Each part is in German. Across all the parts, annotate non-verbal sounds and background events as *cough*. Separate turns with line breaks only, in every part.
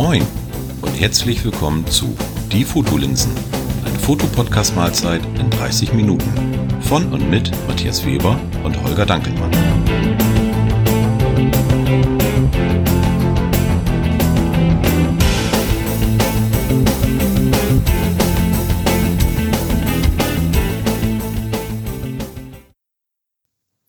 Moin und herzlich willkommen zu Die Fotolinsen, eine Fotopodcast-Mahlzeit in 30 Minuten. Von und mit Matthias Weber und Holger Dankelmann.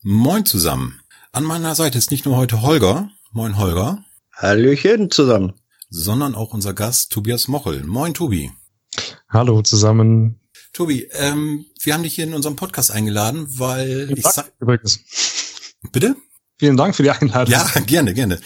Moin zusammen. An meiner Seite ist nicht nur heute Holger. Moin Holger.
Hallöchen zusammen.
Sondern auch unser Gast Tobias Mochel. Moin Tobi.
Hallo zusammen.
Tobi, ähm, wir haben dich hier in unserem Podcast eingeladen, weil
Vielen
ich
Dank,
sag,
übrigens.
bitte?
Vielen Dank für die Einladung.
Ja, *laughs* gerne, gerne.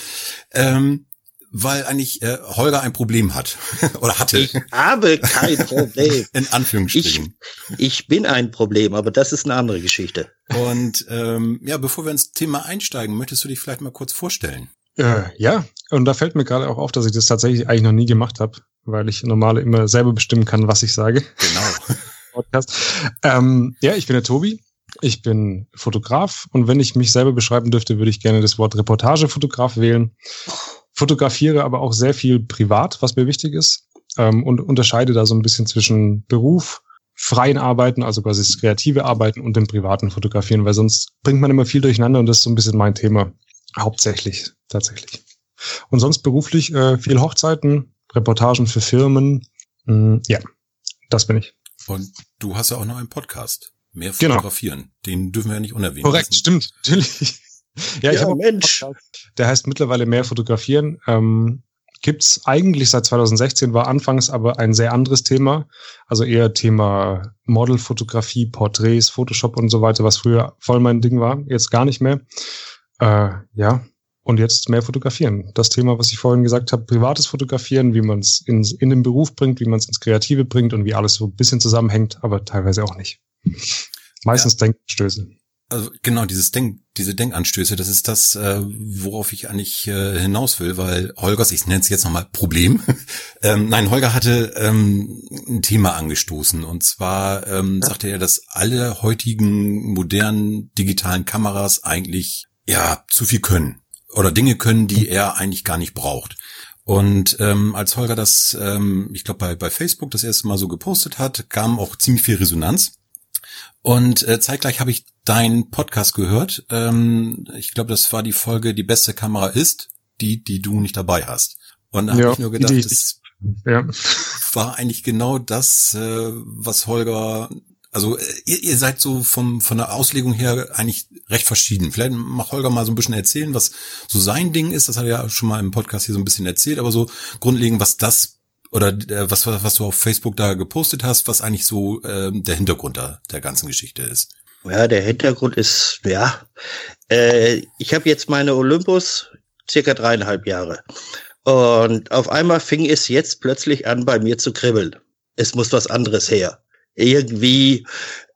Ähm, weil eigentlich äh, Holger ein Problem hat *laughs* oder hatte.
Ich habe kein Problem. *laughs*
in
Ich,
Anführungsstrichen.
ich bin ein Problem, aber das ist eine andere Geschichte.
Und ähm, ja, bevor wir ins Thema einsteigen, möchtest du dich vielleicht mal kurz vorstellen?
Äh, ja, und da fällt mir gerade auch auf, dass ich das tatsächlich eigentlich noch nie gemacht habe, weil ich normale immer selber bestimmen kann, was ich sage.
Genau. *laughs*
Podcast. Ähm, ja, ich bin der Tobi. Ich bin Fotograf und wenn ich mich selber beschreiben dürfte, würde ich gerne das Wort Reportagefotograf wählen. Fotografiere aber auch sehr viel privat, was mir wichtig ist ähm, und unterscheide da so ein bisschen zwischen Beruf, freien Arbeiten, also quasi das kreative Arbeiten und dem privaten Fotografieren, weil sonst bringt man immer viel durcheinander und das ist so ein bisschen mein Thema. Hauptsächlich, tatsächlich. Und sonst beruflich äh, viel Hochzeiten, Reportagen für Firmen. Mm, ja, das bin ich.
Und du hast ja auch noch einen Podcast. Mehr
Genau.
fotografieren. Den dürfen wir ja nicht unerwähnt
Korrekt,
lassen.
stimmt, natürlich. Ja, ich
Ja,
habe auch
Mensch.
Podcast, Der heißt mittlerweile mehr fotografieren. Ähm, gibt's eigentlich seit 2016, war anfangs aber ein sehr anderes Thema. Also eher Thema Modelfotografie, Porträts, Photoshop und so weiter, was früher voll mein Ding war, jetzt gar nicht mehr. Äh, ja, und jetzt mehr fotografieren. Das Thema, was ich vorhin gesagt habe, privates Fotografieren, wie man es in, in den Beruf bringt, wie man es ins Kreative bringt und wie alles so ein bisschen zusammenhängt, aber teilweise auch nicht. Meistens Denkstöße.
Also genau, dieses Denk, diese Denkanstöße, das ist das, äh, worauf ich eigentlich äh, hinaus will, weil Holgers, ich nenne es jetzt nochmal Problem. *laughs* ähm, nein, Holger hatte ähm, ein Thema angestoßen und zwar ähm, sagte er, dass alle heutigen modernen digitalen Kameras eigentlich ja zu viel können oder Dinge können, die er eigentlich gar nicht braucht. Und ähm, als Holger das, ähm, ich glaube bei, bei Facebook das erste Mal so gepostet hat, kam auch ziemlich viel Resonanz. Und äh, zeitgleich habe ich deinen Podcast gehört. Ähm, ich glaube, das war die Folge Die beste Kamera ist, die, die du nicht dabei hast. Und da habe
Ja,
ich nur gedacht,
die-
das
Ja.
war eigentlich genau das, äh, was Holger, also äh, ihr, ihr seid so vom, von der Auslegung her eigentlich recht verschieden. Vielleicht mag Holger mal so ein bisschen erzählen, was so sein Ding ist. Das hat er ja schon mal im Podcast hier so ein bisschen erzählt, aber so grundlegend, was das oder äh, was, was du auf Facebook da gepostet hast, was eigentlich so ähm, der Hintergrund da, der ganzen Geschichte ist.
Ja, der Hintergrund ist, ja, äh, ich habe jetzt meine Olympus circa dreieinhalb Jahre. Und auf einmal fing es jetzt plötzlich an, bei mir zu kribbeln. Es muss was anderes her. Irgendwie,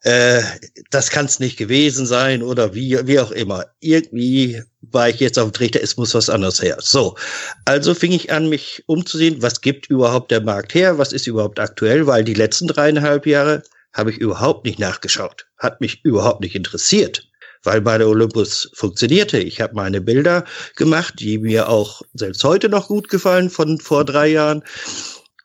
äh, das kann es nicht gewesen sein oder wie, wie auch immer. Irgendwie war ich jetzt auf dem Trichter, es muss was anderes her. So, also fing ich an, mich umzusehen, was gibt überhaupt der Markt her, was ist überhaupt aktuell, weil die letzten dreieinhalb Jahre habe ich überhaupt nicht nachgeschaut. Hat mich überhaupt nicht interessiert, weil bei der Olympus funktionierte. Ich habe meine Bilder gemacht, die mir auch selbst heute noch gut gefallen von vor drei Jahren.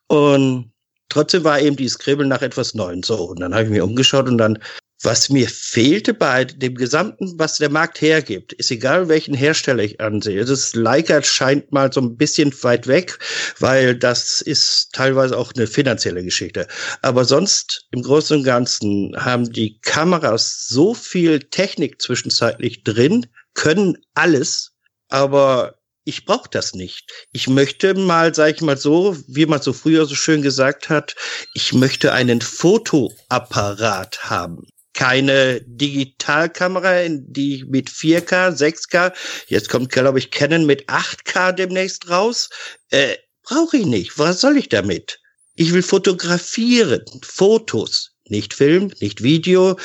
Und trotzdem war eben dieses Kribbeln nach etwas Neuem. So, und dann habe ich mir umgeschaut und dann, was mir fehlte bei dem Gesamten, was der Markt hergibt, ist egal, welchen Hersteller ich ansehe. Das Leica scheint mal so ein bisschen weit weg, weil das ist teilweise auch eine finanzielle Geschichte. Aber sonst im Großen und Ganzen haben die Kameras so viel Technik zwischenzeitlich drin, können alles, aber ich brauche das nicht. Ich möchte mal, sag ich mal so, wie man so früher so schön gesagt hat, ich möchte einen Fotoapparat haben. Keine Digitalkamera, die mit 4K, 6K, jetzt kommt, glaube ich, Canon mit 8K demnächst raus. Äh, Brauche ich nicht. Was soll ich damit? Ich will fotografieren, Fotos, nicht Film, nicht Video,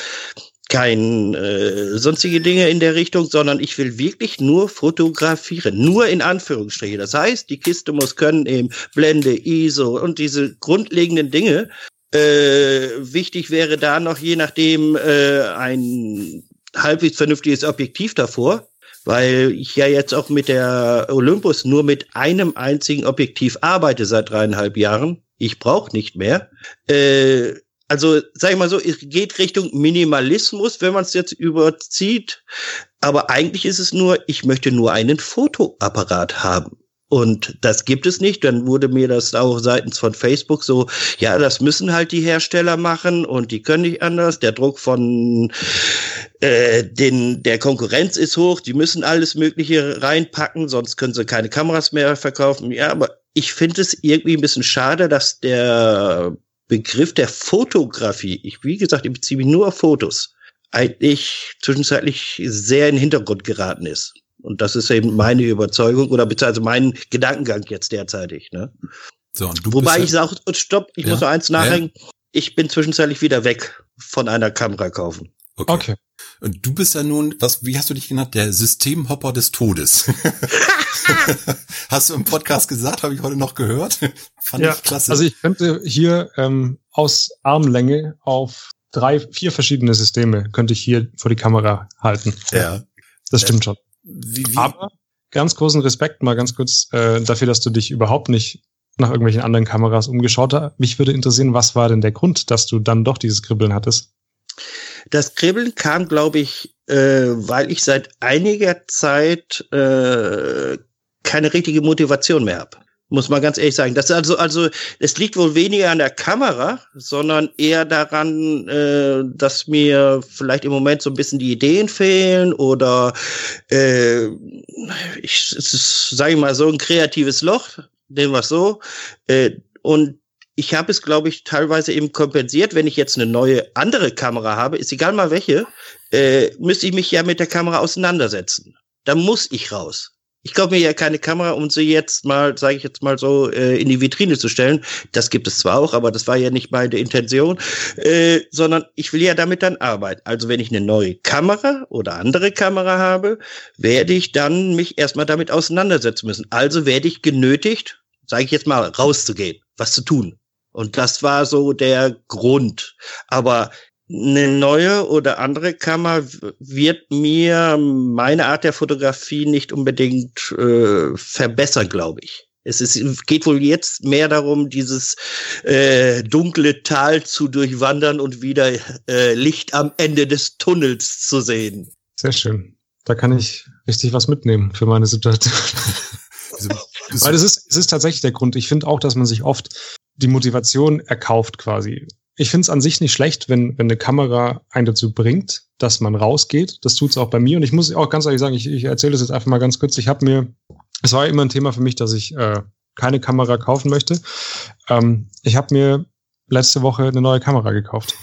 kein äh, sonstige Dinge in der Richtung, sondern ich will wirklich nur fotografieren, nur in Anführungsstriche. Das heißt, die Kiste muss können eben Blende, ISO und diese grundlegenden Dinge. Äh, wichtig wäre da noch je nachdem äh, ein halbwegs vernünftiges Objektiv davor, weil ich ja jetzt auch mit der Olympus nur mit einem einzigen Objektiv arbeite seit dreieinhalb Jahren. Ich brauche nicht mehr. Äh, also sag ich mal so, es geht Richtung Minimalismus, wenn man es jetzt überzieht. Aber eigentlich ist es nur, ich möchte nur einen Fotoapparat haben. Und das gibt es nicht. Dann wurde mir das auch seitens von Facebook so, ja, das müssen halt die Hersteller machen und die können nicht anders. Der Druck von äh, den, der Konkurrenz ist hoch, die müssen alles Mögliche reinpacken, sonst können sie keine Kameras mehr verkaufen. Ja, aber ich finde es irgendwie ein bisschen schade, dass der Begriff der Fotografie, ich, wie gesagt, ich beziehe mich nur auf Fotos, eigentlich zwischenzeitlich sehr in den Hintergrund geraten ist. Und das ist eben meine Überzeugung oder beziehungsweise mein Gedankengang jetzt derzeitig. Ne? So, und du Wobei ich sage, stopp, ich ja? muss noch eins nachhängen. Ja? Ich bin zwischenzeitlich wieder weg von einer Kamera kaufen.
Okay. okay. Und du bist ja nun, was, wie hast du dich genannt? Der Systemhopper des Todes. *laughs* hast du im Podcast gesagt, habe ich heute noch gehört. *laughs*
Fand ja, ich klasse. Also ich könnte hier ähm, aus Armlänge auf drei, vier verschiedene Systeme könnte ich hier vor die Kamera halten. Ja. Das stimmt schon. Wie, wie? Aber ganz großen Respekt mal ganz kurz äh, dafür, dass du dich überhaupt nicht nach irgendwelchen anderen Kameras umgeschaut hast. Mich würde interessieren, was war denn der Grund, dass du dann doch dieses Kribbeln hattest?
Das Kribbeln kam, glaube ich, äh, weil ich seit einiger Zeit äh, keine richtige Motivation mehr habe. Muss man ganz ehrlich sagen. Das also, also, es liegt wohl weniger an der Kamera, sondern eher daran, äh, dass mir vielleicht im Moment so ein bisschen die Ideen fehlen oder äh, ich, sage mal, so ein kreatives Loch, nehmen wir es so. Äh, und ich habe es, glaube ich, teilweise eben kompensiert. Wenn ich jetzt eine neue andere Kamera habe, ist egal mal welche, äh, müsste ich mich ja mit der Kamera auseinandersetzen. Da muss ich raus ich kaufe mir ja keine Kamera, um sie jetzt mal, sage ich jetzt mal so, äh, in die Vitrine zu stellen. Das gibt es zwar auch, aber das war ja nicht meine Intention, äh, sondern ich will ja damit dann arbeiten. Also wenn ich eine neue Kamera oder andere Kamera habe, werde ich dann mich erstmal damit auseinandersetzen müssen. Also werde ich genötigt, sage ich jetzt mal, rauszugehen, was zu tun. Und das war so der Grund. Aber eine neue oder andere Kamera wird mir meine Art der Fotografie nicht unbedingt äh, verbessern, glaube ich. Es ist, geht wohl jetzt mehr darum, dieses äh, dunkle Tal zu durchwandern und wieder äh, Licht am Ende des Tunnels zu sehen.
Sehr schön. Da kann ich richtig was mitnehmen für meine Situation. *laughs* Weil es ist, es ist tatsächlich der Grund. Ich finde auch, dass man sich oft die Motivation erkauft quasi ich finde es an sich nicht schlecht, wenn, wenn eine Kamera einen dazu bringt, dass man rausgeht. Das tut es auch bei mir. Und ich muss auch ganz ehrlich sagen, ich, ich erzähle das jetzt einfach mal ganz kurz. Ich habe mir, es war immer ein Thema für mich, dass ich äh, keine Kamera kaufen möchte. Ähm, ich habe mir letzte Woche eine neue Kamera gekauft.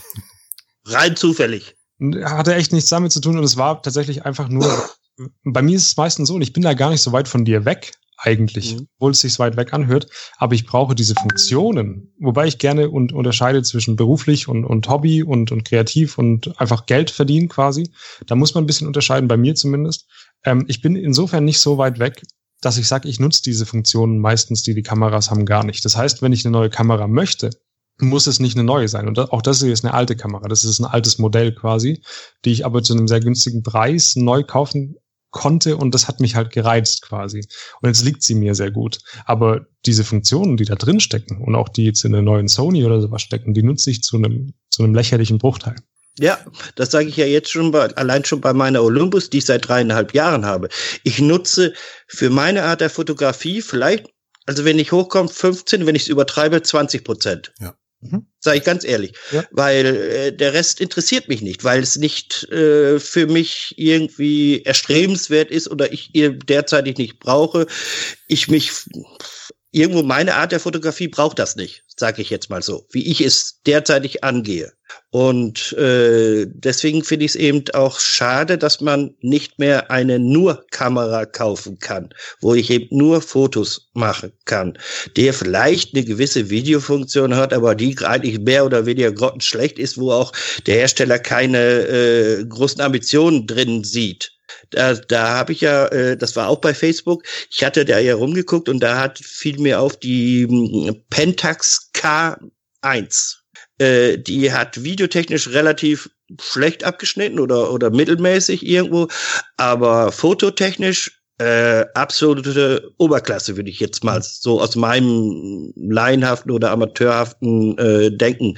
Rein zufällig.
Hatte echt nichts damit zu tun und es war tatsächlich einfach nur, *laughs* bei mir ist es meistens so, und ich bin da gar nicht so weit von dir weg, eigentlich, mhm. obwohl es sich weit weg anhört. Aber ich brauche diese Funktionen, wobei ich gerne und unterscheide zwischen beruflich und, und Hobby und, und kreativ und einfach Geld verdienen quasi. Da muss man ein bisschen unterscheiden, bei mir zumindest. Ähm, ich bin insofern nicht so weit weg, dass ich sage, ich nutze diese Funktionen meistens, die die Kameras haben, gar nicht. Das heißt, wenn ich eine neue Kamera möchte, muss es nicht eine neue sein. Und auch das hier ist eine alte Kamera. Das ist ein altes Modell quasi, die ich aber zu einem sehr günstigen Preis neu kaufen konnte und das hat mich halt gereizt quasi. Und jetzt liegt sie mir sehr gut. Aber diese Funktionen, die da drin stecken und auch die jetzt in der neuen Sony oder sowas stecken, die nutze ich zu einem, zu einem lächerlichen Bruchteil.
Ja, das sage ich ja jetzt schon bei, allein schon bei meiner Olympus, die ich seit dreieinhalb Jahren habe. Ich nutze für meine Art der Fotografie vielleicht, also wenn ich hochkomme, 15, wenn ich es übertreibe, 20 Prozent. Ja. Mhm. Sage ich ganz ehrlich. Ja. Weil äh, der Rest interessiert mich nicht, weil es nicht äh, für mich irgendwie erstrebenswert ist oder ich ihr derzeitig nicht brauche. Ich mich irgendwo meine Art der Fotografie braucht das nicht, sage ich jetzt mal so, wie ich es derzeitig angehe. Und äh, deswegen finde ich es eben auch schade, dass man nicht mehr eine Nur-Kamera kaufen kann, wo ich eben nur Fotos machen kann, der vielleicht eine gewisse Videofunktion hat, aber die eigentlich mehr oder weniger grottenschlecht ist, wo auch der Hersteller keine äh, großen Ambitionen drin sieht. Da, da habe ich ja, äh, das war auch bei Facebook, ich hatte da ja rumgeguckt und da hat fiel mir auf die hm, Pentax K1. Äh, die hat videotechnisch relativ schlecht abgeschnitten oder, oder mittelmäßig irgendwo, aber fototechnisch äh, absolute Oberklasse, würde ich jetzt mal so aus meinem laienhaften oder amateurhaften äh, Denken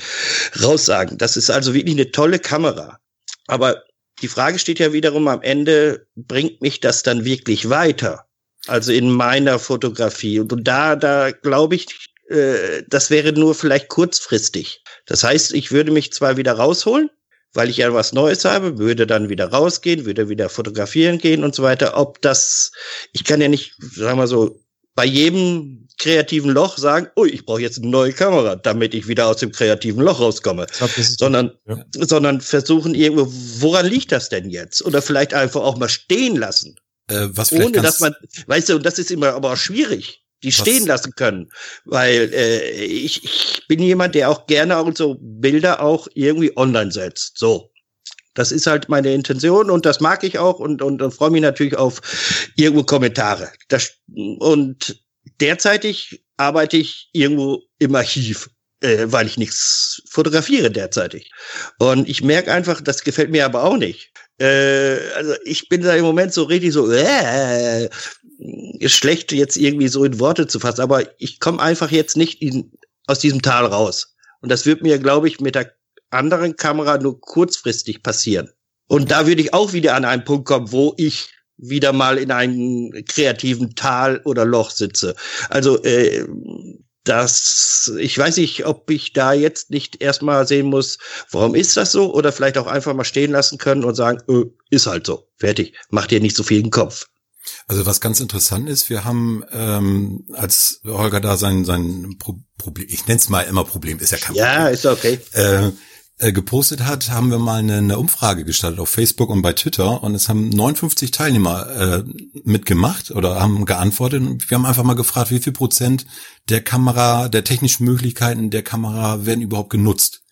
raussagen. Das ist also wirklich eine tolle Kamera. Aber die Frage steht ja wiederum am Ende, bringt mich das dann wirklich weiter? Also in meiner Fotografie. Und da, da glaube ich, äh, das wäre nur vielleicht kurzfristig. Das heißt, ich würde mich zwar wieder rausholen, weil ich ja was Neues habe, würde dann wieder rausgehen, würde wieder fotografieren gehen und so weiter. Ob das, ich kann ja nicht, sagen wir so, bei jedem kreativen Loch sagen, oh, ich brauche jetzt eine neue Kamera, damit ich wieder aus dem kreativen Loch rauskomme, glaub, sondern, ja. sondern versuchen irgendwo, woran liegt das denn jetzt? Oder vielleicht einfach auch mal stehen lassen. Äh, was Ohne dass man, weißt du, und das ist immer aber auch schwierig die stehen lassen können. Weil äh, ich, ich bin jemand, der auch gerne auch so Bilder auch irgendwie online setzt. So. Das ist halt meine Intention und das mag ich auch und, und, und freue mich natürlich auf irgendwo Kommentare. Das, und derzeitig arbeite ich irgendwo im Archiv, äh, weil ich nichts fotografiere derzeitig. Und ich merke einfach, das gefällt mir aber auch nicht. Äh, also ich bin da im Moment so richtig so, äh, ist schlecht jetzt irgendwie so in Worte zu fassen, aber ich komme einfach jetzt nicht in, aus diesem Tal raus. Und das wird mir, glaube ich, mit der anderen Kamera nur kurzfristig passieren. Und da würde ich auch wieder an einen Punkt kommen, wo ich wieder mal in einem kreativen Tal oder Loch sitze. Also äh, das, ich weiß nicht, ob ich da jetzt nicht erstmal sehen muss, warum ist das so? Oder vielleicht auch einfach mal stehen lassen können und sagen, öh, ist halt so, fertig, mach dir nicht so viel den Kopf.
Also was ganz interessant ist, wir haben, ähm, als Holger da sein, sein Pro Problem, ich nenne es mal immer Problem, ist ja kein Problem.
Ja, ist okay.
Äh, äh, gepostet hat, haben wir mal eine, eine, Umfrage gestartet auf Facebook und bei Twitter und es haben 59 Teilnehmer äh, mitgemacht oder haben geantwortet und wir haben einfach mal gefragt, wie viel Prozent der Kamera, der technischen Möglichkeiten der Kamera werden überhaupt genutzt.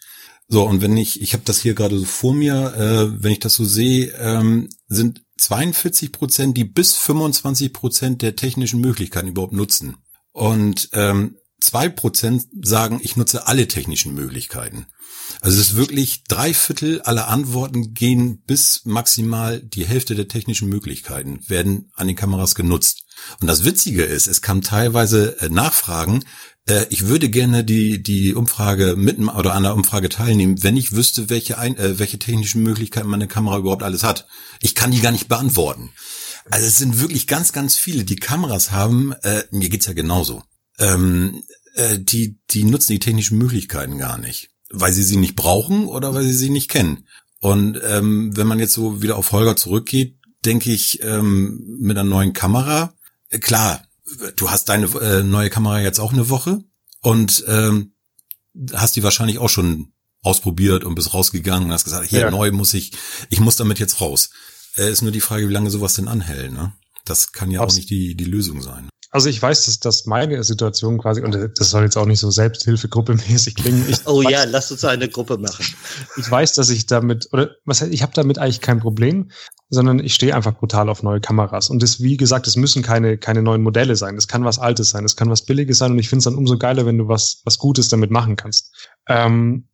So, und wenn ich, ich habe das hier gerade so vor mir, äh, wenn ich das so sehe, ähm, sind 42 Prozent, die bis 25 Prozent der technischen Möglichkeiten überhaupt nutzen. Und ähm, zwei Prozent sagen, ich nutze alle technischen Möglichkeiten. Also es ist wirklich drei Viertel aller Antworten gehen bis maximal die Hälfte der technischen Möglichkeiten werden an den Kameras genutzt. Und das Witzige ist, es kam teilweise äh, Nachfragen, äh, ich würde gerne die, die Umfrage mitten oder an der Umfrage teilnehmen, wenn ich wüsste, welche, ein, äh, welche technischen Möglichkeiten meine Kamera überhaupt alles hat. Ich kann die gar nicht beantworten. Also es sind wirklich ganz, ganz viele, die Kameras haben, äh, mir geht's ja genauso. Ähm, äh, die, die nutzen die technischen Möglichkeiten gar nicht. Weil sie sie nicht brauchen oder weil sie sie nicht kennen. Und ähm, wenn man jetzt so wieder auf Holger zurückgeht, denke ich, ähm, mit einer neuen Kamera, äh, klar, du hast deine äh, neue Kamera jetzt auch eine Woche und ähm, hast die wahrscheinlich auch schon ausprobiert und bist rausgegangen und hast gesagt, hier ja. neu muss ich, ich muss damit jetzt raus. Äh, ist nur die Frage, wie lange sowas denn anhält. Ne? Das kann ja Aus auch nicht die, die Lösung sein.
Also ich weiß, dass, dass meine Situation quasi, und das soll jetzt auch nicht so Selbsthilfegruppe-mäßig klingen. Ich
oh
weiß,
ja, lass uns eine Gruppe machen.
Ich weiß, dass ich damit, oder was ich habe damit eigentlich kein Problem, sondern ich stehe einfach brutal auf neue Kameras. Und das, wie gesagt, es müssen keine, keine neuen Modelle sein. Das kann was Altes sein, das kann was Billiges sein und ich finde es dann umso geiler, wenn du was, was Gutes damit machen kannst. Ähm,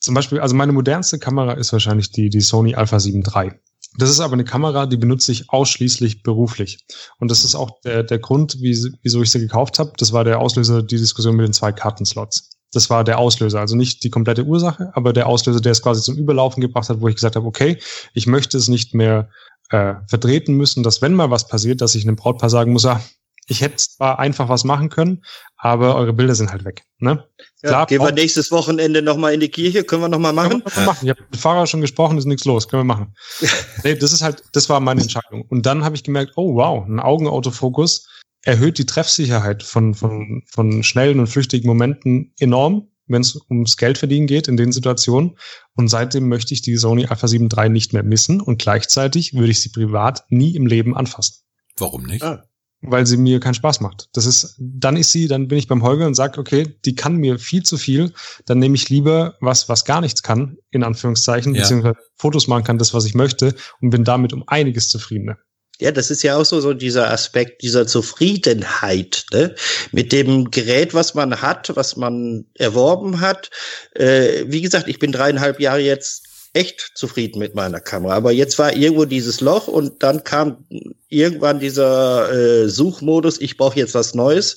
zum Beispiel, also meine modernste Kamera ist wahrscheinlich die, die Sony Alpha 7 III. Das ist aber eine Kamera, die benutze ich ausschließlich beruflich. Und das ist auch der, der Grund, wie, wieso ich sie gekauft habe. Das war der Auslöser, die Diskussion mit den zwei Kartenslots. Das war der Auslöser, also nicht die komplette Ursache, aber der Auslöser, der es quasi zum Überlaufen gebracht hat, wo ich gesagt habe, okay, ich möchte es nicht mehr äh, vertreten müssen, dass wenn mal was passiert, dass ich einem Brautpaar sagen muss, ah, ich hätte zwar einfach was machen können, aber eure Bilder sind halt weg. Ne?
Ja, Klar, gehen wir nächstes Wochenende nochmal in die Kirche, können wir nochmal machen?
Können wir machen. Ich habe mit Fahrer schon gesprochen, ist nichts los, können wir machen. *laughs* nee, das ist halt, das war meine Entscheidung. Und dann habe ich gemerkt, oh wow, ein Augenautofokus erhöht die Treffsicherheit von, von, von schnellen und flüchtigen Momenten enorm, wenn es ums Geldverdienen geht in den Situationen. Und seitdem möchte ich die Sony Alpha 7 III nicht mehr missen und gleichzeitig würde ich sie privat nie im Leben anfassen.
Warum nicht? Ah
weil sie mir keinen Spaß macht. Das ist, dann ist sie, dann bin ich beim Holger und sage, okay, die kann mir viel zu viel, dann nehme ich lieber was, was gar nichts kann, in Anführungszeichen, ja. beziehungsweise Fotos machen kann, das, was ich möchte, und bin damit um einiges zufriedener.
Ja, das ist ja auch so, so dieser Aspekt dieser Zufriedenheit ne? mit dem Gerät, was man hat, was man erworben hat. Äh, wie gesagt, ich bin dreieinhalb Jahre jetzt echt zufrieden mit meiner Kamera. Aber jetzt war irgendwo dieses Loch und dann kam irgendwann dieser äh, Suchmodus, ich brauche jetzt was Neues.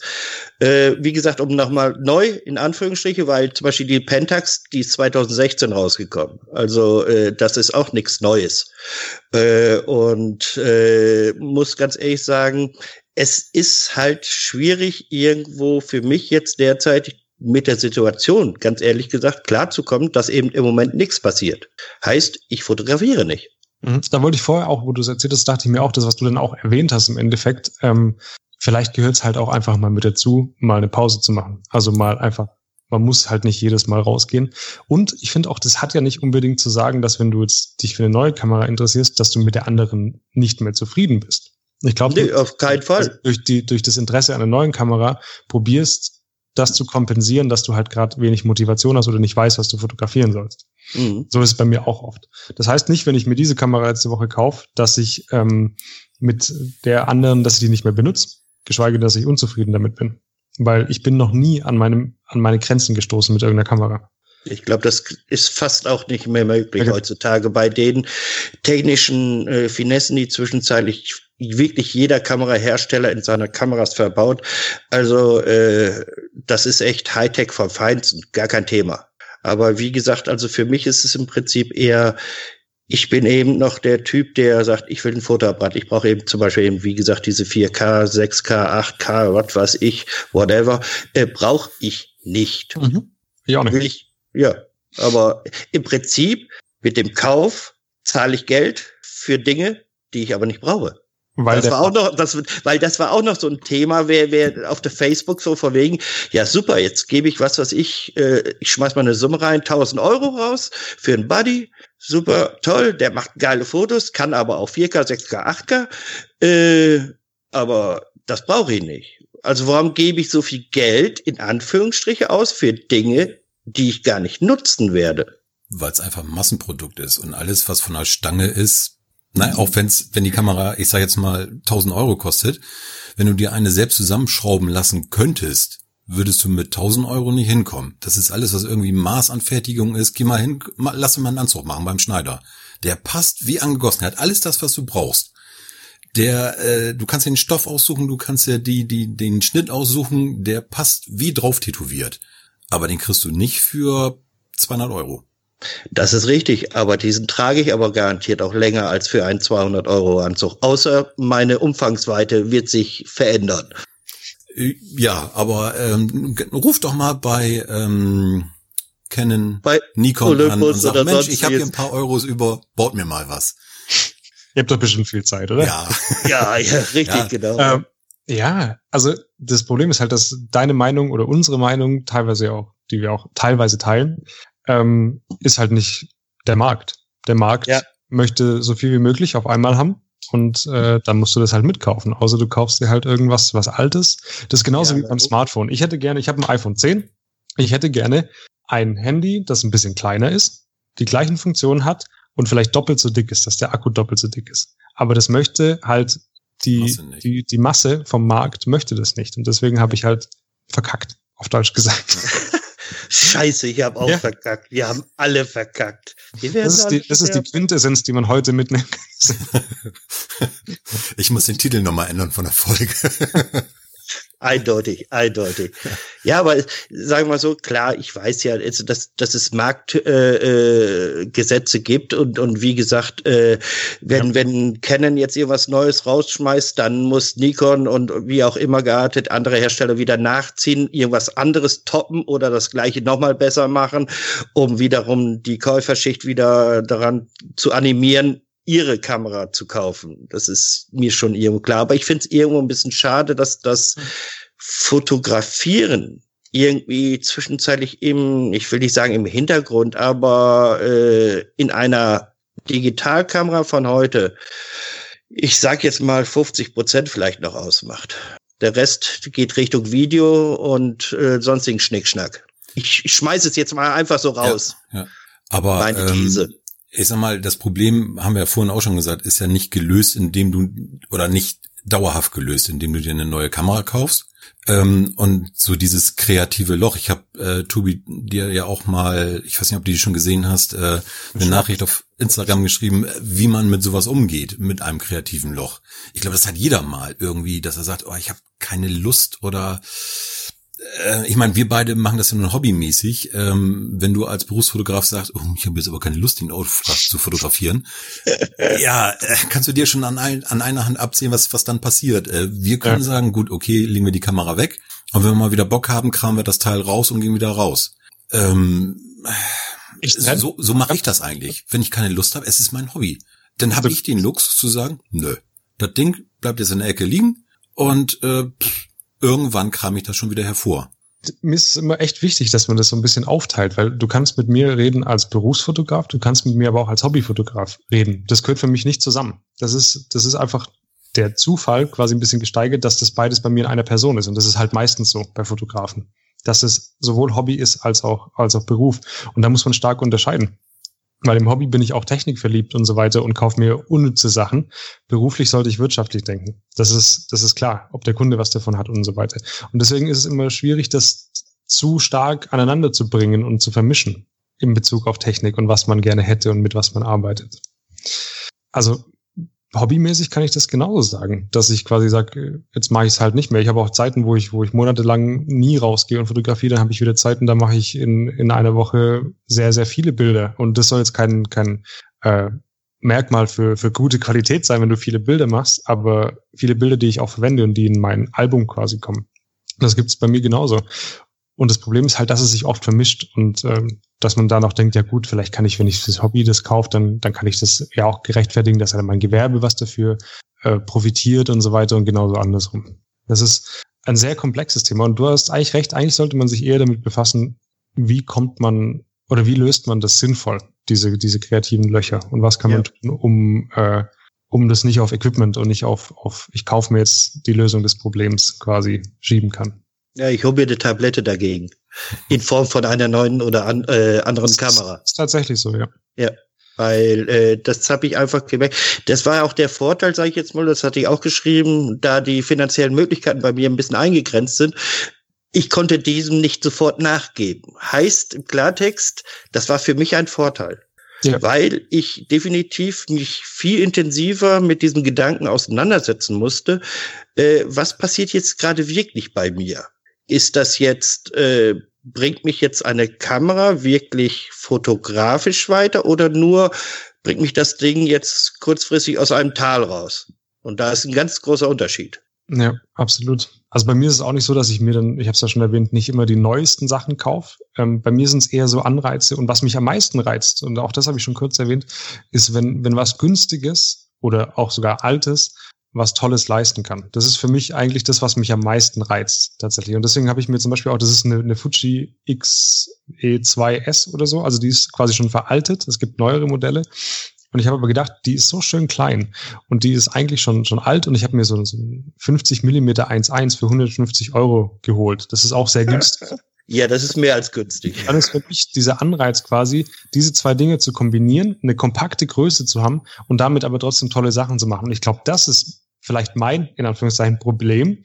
Äh, wie gesagt, um nochmal neu, in Anführungsstriche, weil zum Beispiel die Pentax, die ist 2016 rausgekommen. Also äh, das ist auch nichts Neues. Äh, und äh, muss ganz ehrlich sagen, es ist halt schwierig irgendwo für mich jetzt derzeit, mit der Situation, ganz ehrlich gesagt, klarzukommen, dass eben im Moment nichts passiert. Heißt, ich fotografiere nicht.
Mhm. Da wollte ich vorher auch, wo du es erzählt hast, dachte ich mir auch, das, was du dann auch erwähnt hast im Endeffekt, ähm, vielleicht gehört es halt auch einfach mal mit dazu, mal eine Pause zu machen. Also mal einfach, man muss halt nicht jedes Mal rausgehen. Und ich finde auch, das hat ja nicht unbedingt zu sagen, dass wenn du jetzt dich für eine neue Kamera interessierst, dass du mit der anderen nicht mehr zufrieden bist. Ich glaube,
nee, auf keinen Fall.
Durch, die, durch das Interesse an einer neuen Kamera probierst das zu kompensieren, dass du halt gerade wenig Motivation hast oder nicht weißt, was du fotografieren sollst. Mhm. So ist es bei mir auch oft. Das heißt nicht, wenn ich mir diese Kamera letzte Woche kaufe, dass ich ähm, mit der anderen, dass ich die nicht mehr benutze, geschweige denn, dass ich unzufrieden damit bin. Weil ich bin noch nie an meinem, an meine Grenzen gestoßen mit irgendeiner Kamera.
Ich glaube, das ist fast auch nicht mehr möglich okay. heutzutage bei den technischen äh, Finessen, die zwischenzeitlich wirklich jeder Kamerahersteller in seiner Kameras verbaut. Also äh, das ist echt Hightech vom Feinsten, gar kein Thema. Aber wie gesagt, also für mich ist es im Prinzip eher, ich bin eben noch der Typ, der sagt, ich will ein Fotoapparat. Ich brauche eben zum Beispiel eben, wie gesagt, diese 4K, 6K, 8K, was weiß ich, whatever, äh, brauche ich nicht. Mhm.
Auch nicht. Will ich,
ja, aber im Prinzip mit dem Kauf zahle ich Geld für Dinge, die ich aber nicht brauche. Weil das war auch noch, das, weil das war auch noch so ein Thema, wer, wer auf der Facebook so verwegen, ja super, jetzt gebe ich was, was ich, äh, ich schmeiß mal eine Summe rein, 1000 Euro raus für einen Buddy, super, toll, der macht geile Fotos, kann aber auch 4K, 6K, 8K, äh, aber das brauche ich nicht. Also warum gebe ich so viel Geld in Anführungsstriche aus für Dinge, die ich gar nicht nutzen werde?
Weil es einfach ein Massenprodukt ist und alles, was von der Stange ist, Nein, auch wenn's, wenn die Kamera, ich sag jetzt mal 1000 Euro kostet, wenn du dir eine selbst zusammenschrauben lassen könntest, würdest du mit 1000 Euro nicht hinkommen. Das ist alles, was irgendwie Maßanfertigung ist. Geh mal hin, lass mal einen Anzug machen beim Schneider. Der passt wie angegossen. Er hat alles das, was du brauchst. Der, äh, du kannst den Stoff aussuchen, du kannst ja die, die, den Schnitt aussuchen. Der passt wie drauf tätowiert. Aber den kriegst du nicht für 200 Euro.
Das ist richtig, aber diesen trage ich aber garantiert auch länger als für einen 200 Euro Anzug. Außer meine Umfangsweite wird sich verändern.
Äh, ja, aber ähm, ruf doch mal bei ähm, Canon,
bei
Nikon Olympus an und sag, Mensch, ich habe hier ein paar Euros über, baut mir mal was.
Ihr habt doch bestimmt viel Zeit, oder?
Ja, ja, ja richtig, ja. genau.
Ähm, ja, also das Problem ist halt, dass deine Meinung oder unsere Meinung teilweise auch, die wir auch teilweise teilen, ähm, ist halt nicht der Markt. Der Markt ja. möchte so viel wie möglich auf einmal haben. Und äh, dann musst du das halt mitkaufen. Außer du kaufst dir halt irgendwas, was Altes. Das ist genauso ja, wie beim Smartphone. Ich hätte gerne, ich habe ein iPhone 10. Ich hätte gerne ein Handy, das ein bisschen kleiner ist, die gleichen Funktionen hat und vielleicht doppelt so dick ist, dass der Akku doppelt so dick ist. Aber das möchte halt die, Masse die, die Masse vom Markt möchte das nicht. Und deswegen habe ich halt verkackt, auf Deutsch gesagt. *laughs*
Scheiße, ich habe auch ja. verkackt. Wir haben alle verkackt.
Das ist, die, das ist die Quintessenz, die man heute mitnehmen kann. *laughs*
ich muss den Titel nochmal ändern von der Folge. *laughs*
Eindeutig, eindeutig. Ja, aber sagen wir mal so, klar, ich weiß ja, dass, dass es Marktgesetze äh, äh, gibt und, und wie gesagt, äh, wenn, ja. wenn Canon jetzt irgendwas Neues rausschmeißt, dann muss Nikon und wie auch immer geartet andere Hersteller wieder nachziehen, irgendwas anderes toppen oder das gleiche nochmal besser machen, um wiederum die Käuferschicht wieder daran zu animieren, ihre Kamera zu kaufen. Das ist mir schon irgendwo klar. Aber ich finde es irgendwo ein bisschen schade, dass das Fotografieren irgendwie zwischenzeitlich im, ich will nicht sagen im Hintergrund, aber äh, in einer Digitalkamera von heute, ich sag jetzt mal 50 Prozent vielleicht noch ausmacht. Der Rest geht Richtung Video und äh, sonstigen Schnickschnack. Ich, ich schmeiße es jetzt mal einfach so raus.
Ja, ja. Aber Meine ähm, These ich sag mal, das Problem, haben wir ja vorhin auch schon gesagt, ist ja nicht gelöst, indem du, oder nicht dauerhaft gelöst, indem du dir eine neue Kamera kaufst. Ähm, und so dieses kreative Loch. Ich habe äh, Tobi dir ja auch mal, ich weiß nicht, ob du die schon gesehen hast, äh, eine Nachricht auf Instagram geschrieben, wie man mit sowas umgeht, mit einem kreativen Loch. Ich glaube, das hat jeder mal irgendwie, dass er sagt, oh, ich habe keine Lust oder ich meine, wir beide machen das ja nur hobbymäßig. Ähm, wenn du als Berufsfotograf sagst, oh, ich habe jetzt aber keine Lust, den Auftrag zu fotografieren, *laughs* ja, äh, kannst du dir schon an, ein, an einer Hand absehen, was, was dann passiert. Äh, wir können ja. sagen, gut, okay, legen wir die Kamera weg. Und wenn wir mal wieder Bock haben, kramen wir das Teil raus und gehen wieder raus. Ähm, so so mache ich das eigentlich. Wenn ich keine Lust habe, es ist mein Hobby. Dann habe ich den Luxus zu sagen, nö, das Ding bleibt jetzt in der Ecke liegen und äh, pff, irgendwann kam ich das schon wieder hervor.
Mir ist es immer echt wichtig, dass man das so ein bisschen aufteilt, weil du kannst mit mir reden als Berufsfotograf, du kannst mit mir aber auch als Hobbyfotograf reden. Das gehört für mich nicht zusammen. Das ist, das ist einfach der Zufall quasi ein bisschen gesteigert, dass das beides bei mir in einer Person ist. Und das ist halt meistens so bei Fotografen, dass es sowohl Hobby ist als auch, als auch Beruf. Und da muss man stark unterscheiden. Weil im Hobby bin ich auch technikverliebt und so weiter und kaufe mir unnütze Sachen. Beruflich sollte ich wirtschaftlich denken. Das ist, das ist klar, ob der Kunde was davon hat und so weiter. Und deswegen ist es immer schwierig, das zu stark aneinander zu bringen und zu vermischen in Bezug auf Technik und was man gerne hätte und mit was man arbeitet. Also hobbymäßig kann ich das genauso sagen, dass ich quasi sage, jetzt mache ich es halt nicht mehr. Ich habe auch Zeiten, wo ich, wo ich monatelang nie rausgehe und fotografiere, dann habe ich wieder Zeiten, da mache ich in, in einer Woche sehr, sehr viele Bilder. Und das soll jetzt kein, kein äh, Merkmal für, für gute Qualität sein, wenn du viele Bilder machst, aber viele Bilder, die ich auch verwende und die in mein Album quasi kommen. Das gibt es bei mir genauso. Und das Problem ist halt, dass es sich oft vermischt und ähm, dass man da noch denkt, ja gut, vielleicht kann ich, wenn ich das Hobby das kaufe, dann, dann kann ich das ja auch gerechtfertigen, dass halt mein Gewerbe was dafür äh, profitiert und so weiter und genauso andersrum. Das ist ein sehr komplexes Thema und du hast eigentlich recht, eigentlich sollte man sich eher damit befassen, wie kommt man oder wie löst man das sinnvoll, diese, diese kreativen Löcher und was kann ja. man tun, um, äh, um das nicht auf Equipment und nicht auf, auf ich kaufe mir jetzt die Lösung des Problems quasi schieben kann.
Ja, ich hole mir eine Tablette dagegen. In Form von einer neuen oder an, äh, anderen Kamera.
Ist, ist tatsächlich so, ja.
Ja. Weil äh, das habe ich einfach gemerkt. Das war auch der Vorteil, sage ich jetzt mal, das hatte ich auch geschrieben, da die finanziellen Möglichkeiten bei mir ein bisschen eingegrenzt sind. Ich konnte diesem nicht sofort nachgeben. Heißt im Klartext, das war für mich ein Vorteil. Ja. Weil ich definitiv mich viel intensiver mit diesen Gedanken auseinandersetzen musste. Äh, was passiert jetzt gerade wirklich bei mir? Ist das jetzt, äh, bringt mich jetzt eine Kamera wirklich fotografisch weiter oder nur bringt mich das Ding jetzt kurzfristig aus einem Tal raus? Und da ist ein ganz großer Unterschied.
Ja, absolut. Also bei mir ist es auch nicht so, dass ich mir dann, ich habe es ja schon erwähnt, nicht immer die neuesten Sachen kaufe. Ähm, bei mir sind es eher so Anreize und was mich am meisten reizt, und auch das habe ich schon kurz erwähnt, ist, wenn, wenn was günstiges oder auch sogar altes was Tolles leisten kann. Das ist für mich eigentlich das, was mich am meisten reizt tatsächlich. Und deswegen habe ich mir zum Beispiel auch, das ist eine, eine Fuji XE2S oder so, also die ist quasi schon veraltet. Es gibt neuere Modelle. Und ich habe aber gedacht, die ist so schön klein und die ist eigentlich schon schon alt und ich habe mir so, so ein 50 Millimeter 1.1 für 150 Euro geholt. Das ist auch sehr günstig. *laughs*
Ja, das ist mehr als günstig.
Dann ist für mich dieser Anreiz quasi, diese zwei Dinge zu kombinieren, eine kompakte Größe zu haben und damit aber trotzdem tolle Sachen zu machen. Und ich glaube, das ist vielleicht mein, in Anführungszeichen, Problem,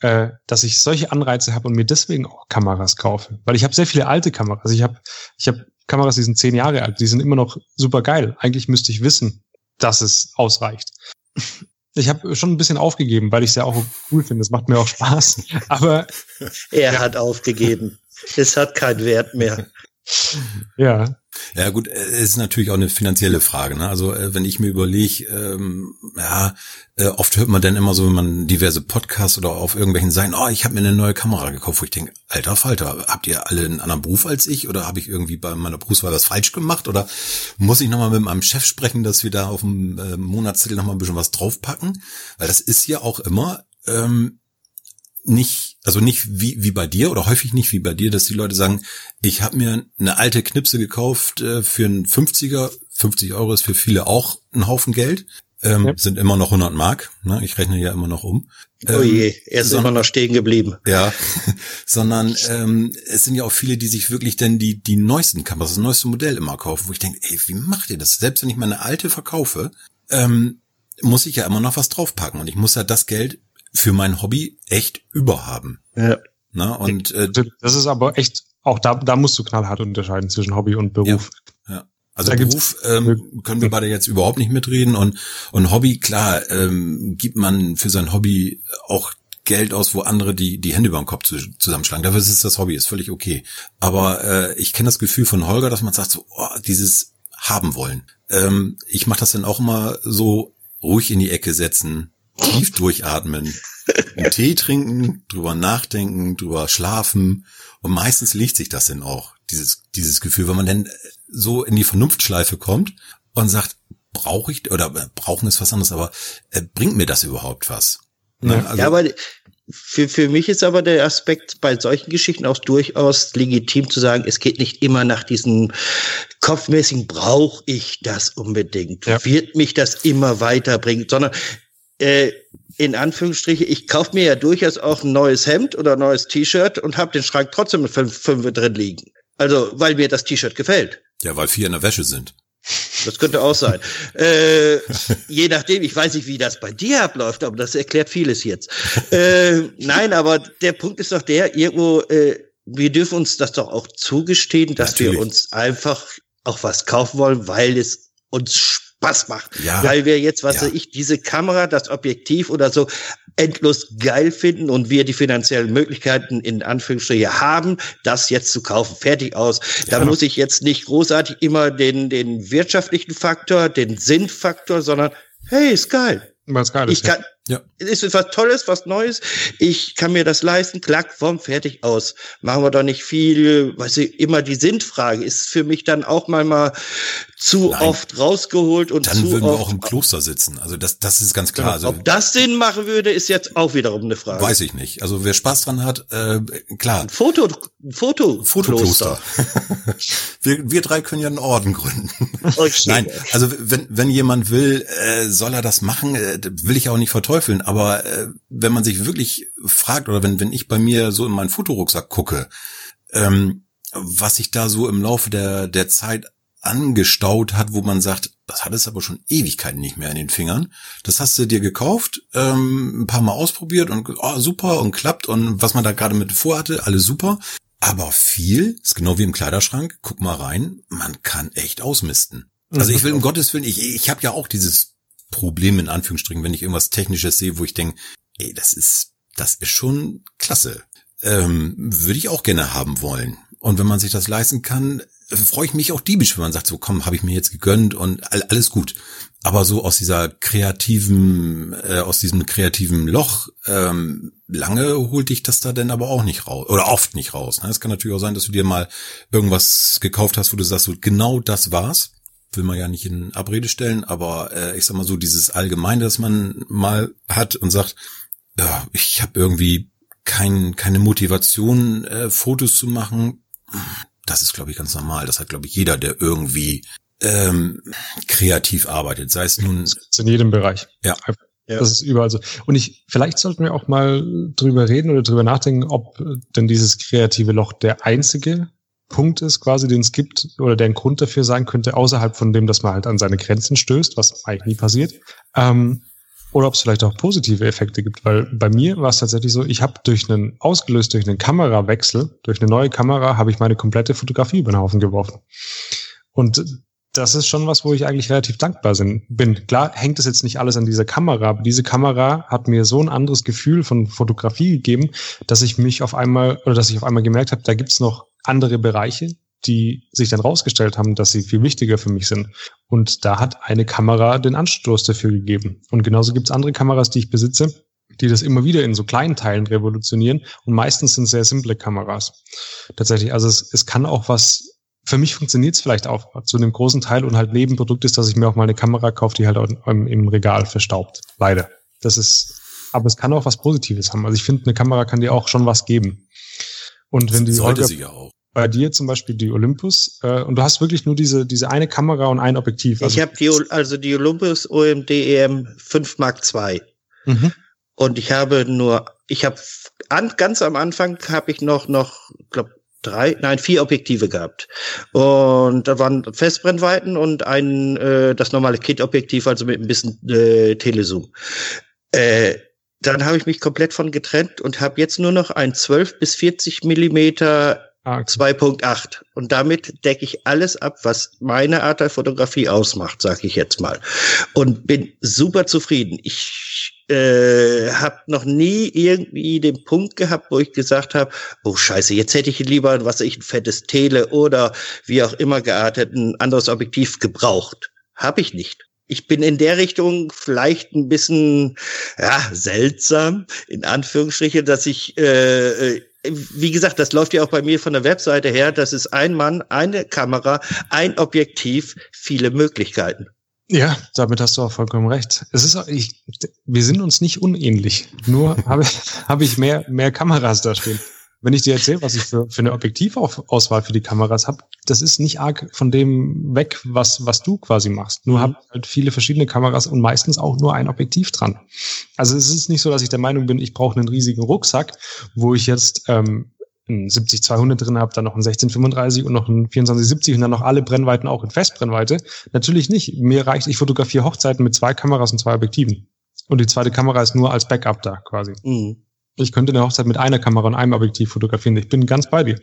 äh, dass ich solche Anreize habe und mir deswegen auch Kameras kaufe. Weil ich habe sehr viele alte Kameras. Ich habe ich hab Kameras, die sind zehn Jahre alt, die sind immer noch super geil. Eigentlich müsste ich wissen, dass es ausreicht. Ich habe schon ein bisschen aufgegeben, weil ich es ja auch cool finde. Es macht mir auch Spaß. *laughs* Aber
er ja. hat aufgegeben. Es hat keinen Wert mehr.
Ja.
Ja gut, es ist natürlich auch eine finanzielle Frage. Ne? Also äh, wenn ich mir überlege, ähm, ja, äh, oft hört man dann immer so, wenn man diverse Podcasts oder auf irgendwelchen Seiten, oh, ich habe mir eine neue Kamera gekauft, wo ich denke, alter Falter, habt ihr alle einen anderen Beruf als ich oder habe ich irgendwie bei meiner Berufswahl was falsch gemacht oder muss ich nochmal mit meinem Chef sprechen, dass wir da auf dem äh, Monatszettel nochmal ein bisschen was draufpacken? Weil das ist ja auch immer ähm, nicht, also nicht wie, wie bei dir oder häufig nicht wie bei dir, dass die Leute sagen, ich habe mir eine alte Knipse gekauft äh, für einen 50er, 50 Euro ist für viele auch ein Haufen Geld. Ähm, ja. Sind immer noch 100 Mark. Ne? Ich rechne ja immer noch um.
Ähm, oh je, er ist sondern, immer noch stehen geblieben.
Ja, *laughs* sondern ähm, es sind ja auch viele, die sich wirklich denn die die neuesten Kameras, das neueste Modell immer kaufen, wo ich denke, ey, wie macht ihr das? Selbst wenn ich meine alte verkaufe, ähm, muss ich ja immer noch was draufpacken und ich muss ja das Geld für mein Hobby echt überhaben. Ja. Na, und
äh, das ist aber echt auch da da musst du knallhart unterscheiden zwischen Hobby und Beruf.
Ja, ja. Also da Beruf ähm, können wir beide jetzt überhaupt nicht mitreden und und Hobby klar ähm, gibt man für sein Hobby auch Geld aus, wo andere die die Hände über den Kopf zusammenschlagen. Dafür ist es das Hobby, ist völlig okay. Aber äh, ich kenne das Gefühl von Holger, dass man sagt so, oh, dieses haben wollen. Ähm, ich mache das dann auch immer so ruhig in die Ecke setzen, tief durchatmen, einen *laughs* Tee trinken, drüber nachdenken, drüber schlafen und meistens liegt sich das dann auch, dieses, dieses Gefühl, wenn man dann so in die Vernunftschleife kommt und sagt, brauche ich, oder äh, brauchen ist was anderes, aber äh, bringt mir das überhaupt was?
Ne? Ja, also, ja, aber für, für mich ist aber der Aspekt bei solchen Geschichten auch durchaus legitim zu sagen, es geht nicht immer nach diesem kopfmäßigen, brauche ich das unbedingt? Ja. Wird mich das immer weiterbringen? Sondern äh, in Anführungsstriche, ich kaufe mir ja durchaus auch ein neues Hemd oder ein neues T-Shirt und habe den Schrank trotzdem mit fünf, fünf drin liegen. Also, weil mir das T-Shirt gefällt.
Ja, weil vier in der Wäsche sind.
Das könnte auch sein. *laughs* äh, je nachdem, ich weiß nicht, wie das bei dir abläuft, aber das erklärt vieles jetzt. Äh, nein, aber der Punkt ist doch der, irgendwo, äh, wir dürfen uns das doch auch zugestehen, dass Natürlich. wir uns einfach auch was kaufen wollen, weil es uns Spaß macht. Ja. Weil wir jetzt, was ja. weiß ich, diese Kamera, das Objektiv oder so endlos geil finden und wir die finanziellen Möglichkeiten in Anführungsstriche haben, das jetzt zu kaufen. Fertig aus. Ja. Da muss ich jetzt nicht großartig immer den, den wirtschaftlichen Faktor, den Sinnfaktor, sondern hey, ist geil.
Was geil
ist, ich kann, ja. Es ist was Tolles, was Neues. Ich kann mir das leisten. Klack, vom fertig aus. Machen wir doch nicht viel. Weißt du, immer die Sinnfrage ist für mich dann auch mal mal zu Nein. oft rausgeholt und
dann
zu
würden
wir
auch im Kloster sitzen. Also das, das ist ganz klar.
Genau. Also, Ob das Sinn machen würde, ist jetzt auch wiederum eine Frage.
Weiß ich nicht. Also wer Spaß dran hat, äh, klar.
Ein Foto, Foto,
Fotokloster. *laughs* wir, wir drei können ja einen Orden gründen. Okay. Nein, also wenn wenn jemand will, äh, soll er das machen. Äh, will ich auch nicht verteufeln. Aber äh, wenn man sich wirklich fragt oder wenn wenn ich bei mir so in meinen Fotorucksack gucke. Ähm, was sich da so im Laufe der, der Zeit angestaut hat, wo man sagt, das hat es aber schon Ewigkeiten nicht mehr in den Fingern. Das hast du dir gekauft, ähm, ein paar Mal ausprobiert und oh, super und klappt und was man da gerade mit vorhatte, alles super. Aber viel ist genau wie im Kleiderschrank. Guck mal rein, man kann echt ausmisten. Also ich will um Gottes Willen, ich, ich habe ja auch dieses Problem in Anführungsstrichen, wenn ich irgendwas Technisches sehe, wo ich denke, ey, das ist, das ist schon klasse. Ähm, Würde ich auch gerne haben wollen. Und wenn man sich das leisten kann, freue ich mich auch diebisch, wenn man sagt, so komm, habe ich mir jetzt gegönnt und alles gut. Aber so aus dieser kreativen, äh, aus diesem kreativen Loch, ähm, lange holt dich das da denn aber auch nicht raus. Oder oft nicht raus. Ne? Es kann natürlich auch sein, dass du dir mal irgendwas gekauft hast, wo du sagst, so genau das war's. Will man ja nicht in Abrede stellen, aber äh, ich sag mal so, dieses Allgemeine, das man mal hat und sagt, ja, ich habe irgendwie kein, keine Motivation, äh, Fotos zu machen das ist, glaube ich, ganz normal. Das hat, glaube ich, jeder, der irgendwie ähm, kreativ arbeitet. Sei es nun. Das
in jedem Bereich.
Ja.
Ja. Das ist überall so. Und ich, vielleicht sollten wir auch mal drüber reden oder drüber nachdenken, ob denn dieses kreative Loch der einzige Punkt ist, quasi, den es gibt, oder der ein Grund dafür sein könnte, außerhalb von dem, dass man halt an seine Grenzen stößt, was eigentlich nie passiert. Ähm, oder ob es vielleicht auch positive Effekte gibt, weil bei mir war es tatsächlich so, ich habe durch einen, ausgelöst durch einen Kamerawechsel, durch eine neue Kamera, habe ich meine komplette Fotografie über den Haufen geworfen. Und das ist schon was, wo ich eigentlich relativ dankbar bin. Klar hängt es jetzt nicht alles an dieser Kamera, aber diese Kamera hat mir so ein anderes Gefühl von Fotografie gegeben, dass ich mich auf einmal, oder dass ich auf einmal gemerkt habe, da gibt's noch andere Bereiche, die sich dann rausgestellt haben, dass sie viel wichtiger für mich sind. Und da hat eine Kamera den Anstoß dafür gegeben. Und genauso gibt es andere Kameras, die ich besitze, die das immer wieder in so kleinen Teilen revolutionieren. Und meistens sind sehr simple Kameras. Tatsächlich, also es, es kann auch was, für mich funktioniert es vielleicht auch zu einem großen Teil und halt Nebenprodukt ist, dass ich mir auch mal eine Kamera kaufe, die halt im, im Regal verstaubt. Leider. Das ist, aber es kann auch was Positives haben. Also ich finde, eine Kamera kann dir auch schon was geben. Und wenn die
Sollte Holger, sie ja auch.
Bei dir zum Beispiel die Olympus äh, und du hast wirklich nur diese, diese eine Kamera und ein Objektiv.
Also ich habe die, also die Olympus OMD EM 5 Mark II. Mhm. Und ich habe nur, ich habe an, ganz am Anfang habe ich noch, noch, glaube drei, nein, vier Objektive gehabt. Und da waren Festbrennweiten und ein, äh, das normale Kit-Objektiv, also mit ein bisschen äh, Telezoom. Äh, dann habe ich mich komplett von getrennt und habe jetzt nur noch ein 12 bis 40 Millimeter Okay. 2.8. Und damit decke ich alles ab, was meine Art der Fotografie ausmacht, sag ich jetzt mal. Und bin super zufrieden. Ich äh, habe noch nie irgendwie den Punkt gehabt, wo ich gesagt habe, oh scheiße, jetzt hätte ich lieber, was ich, ein fettes Tele oder wie auch immer geartet, ein anderes Objektiv gebraucht. Habe ich nicht. Ich bin in der Richtung vielleicht ein bisschen ja, seltsam, in Anführungsstriche, dass ich äh, wie gesagt, das läuft ja auch bei mir von der Webseite her. Das ist ein Mann, eine Kamera, ein Objektiv, viele Möglichkeiten.
Ja, damit hast du auch vollkommen recht. Es ist ich, wir sind uns nicht unähnlich. Nur *laughs* habe habe ich mehr, mehr Kameras da stehen wenn ich dir erzähle, was ich für, für eine Objektivauswahl für die Kameras habe, das ist nicht arg von dem weg, was, was du quasi machst. Nur mhm. habe halt viele verschiedene Kameras und meistens auch nur ein Objektiv dran. Also es ist nicht so, dass ich der Meinung bin, ich brauche einen riesigen Rucksack, wo ich jetzt ähm, ein 70-200 drin habe, dann noch ein 1635 und noch ein 2470 und dann noch alle Brennweiten auch in Festbrennweite. Natürlich nicht. Mir reicht, ich fotografiere Hochzeiten mit zwei Kameras und zwei Objektiven. Und die zweite Kamera ist nur als Backup da quasi. Mhm. Ich könnte eine Hochzeit mit einer Kamera und einem Objektiv fotografieren. Ich bin ganz bei dir.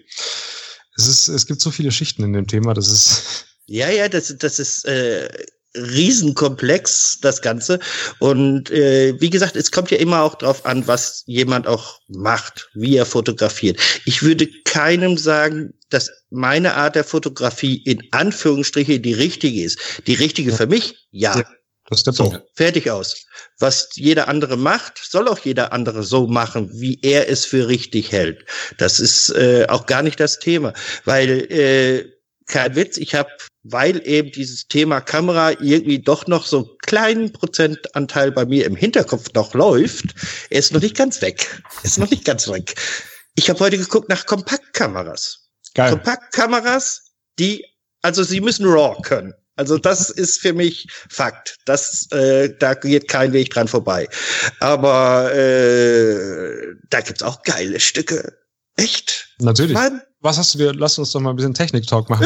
Es ist, es gibt so viele Schichten in dem Thema, das ist. *laughs*
Ja, ja, das, das ist äh, riesenkomplex, das Ganze. Und äh, wie gesagt, es kommt ja immer auch drauf an, was jemand auch macht, wie er fotografiert. Ich würde keinem sagen, dass meine Art der Fotografie in Anführungsstriche die richtige ist. Die richtige ja. für mich, ja. ja. Das ist der so, Punkt. fertig aus. Was jeder andere macht, soll auch jeder andere so machen, wie er es für richtig hält. Das ist äh, auch gar nicht das Thema, weil äh, kein Witz, ich habe, weil eben dieses Thema Kamera irgendwie doch noch so einen kleinen Prozentanteil bei mir im Hinterkopf noch läuft, er ist noch nicht ganz weg. Er ist noch nicht ganz weg. Ich habe heute geguckt nach Kompaktkameras. Geil. Kompaktkameras, die, also sie müssen RAW können. Also das ist für mich Fakt. Das, äh, da geht kein Weg dran vorbei. Aber äh, da gibt's auch geile Stücke. Echt?
Natürlich. Mann. Was hast du dir? Lass uns doch mal ein bisschen Technik-Talk machen.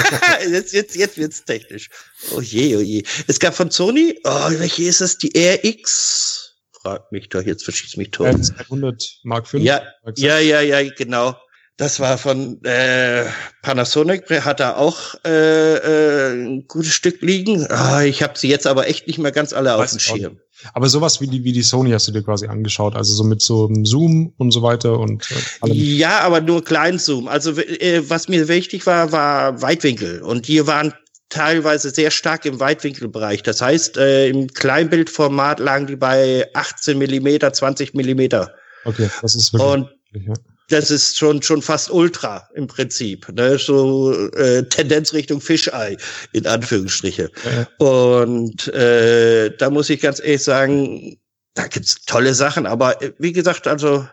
*laughs*
jetzt, jetzt, jetzt wird's technisch. Oh je, oh je. Es gab von Sony, oh, welche ist es? Die RX? Frag mich doch, jetzt verschießt mich tot.
100 Mark 5?
Ja, ja, ja, ja, genau. Das war von äh, Panasonic, hat da auch äh, äh, ein gutes Stück liegen. Ah, ich habe sie jetzt aber echt nicht mehr ganz alle auf dem Schirm.
Aber sowas wie die, wie die Sony hast du dir quasi angeschaut, also so mit so einem Zoom und so weiter und
äh, allem. Ja, aber nur Kleinzoom. Also äh, was mir wichtig war, war Weitwinkel. Und die waren teilweise sehr stark im Weitwinkelbereich. Das heißt, äh, im Kleinbildformat lagen die bei 18 Millimeter, 20 Millimeter.
Okay, das ist wirklich.
Und ja das ist schon schon fast Ultra im Prinzip, ne? so äh, Tendenz Richtung Fischei in Anführungsstriche. Ja. Und äh, da muss ich ganz ehrlich sagen, da gibt's tolle Sachen, aber äh, wie gesagt, also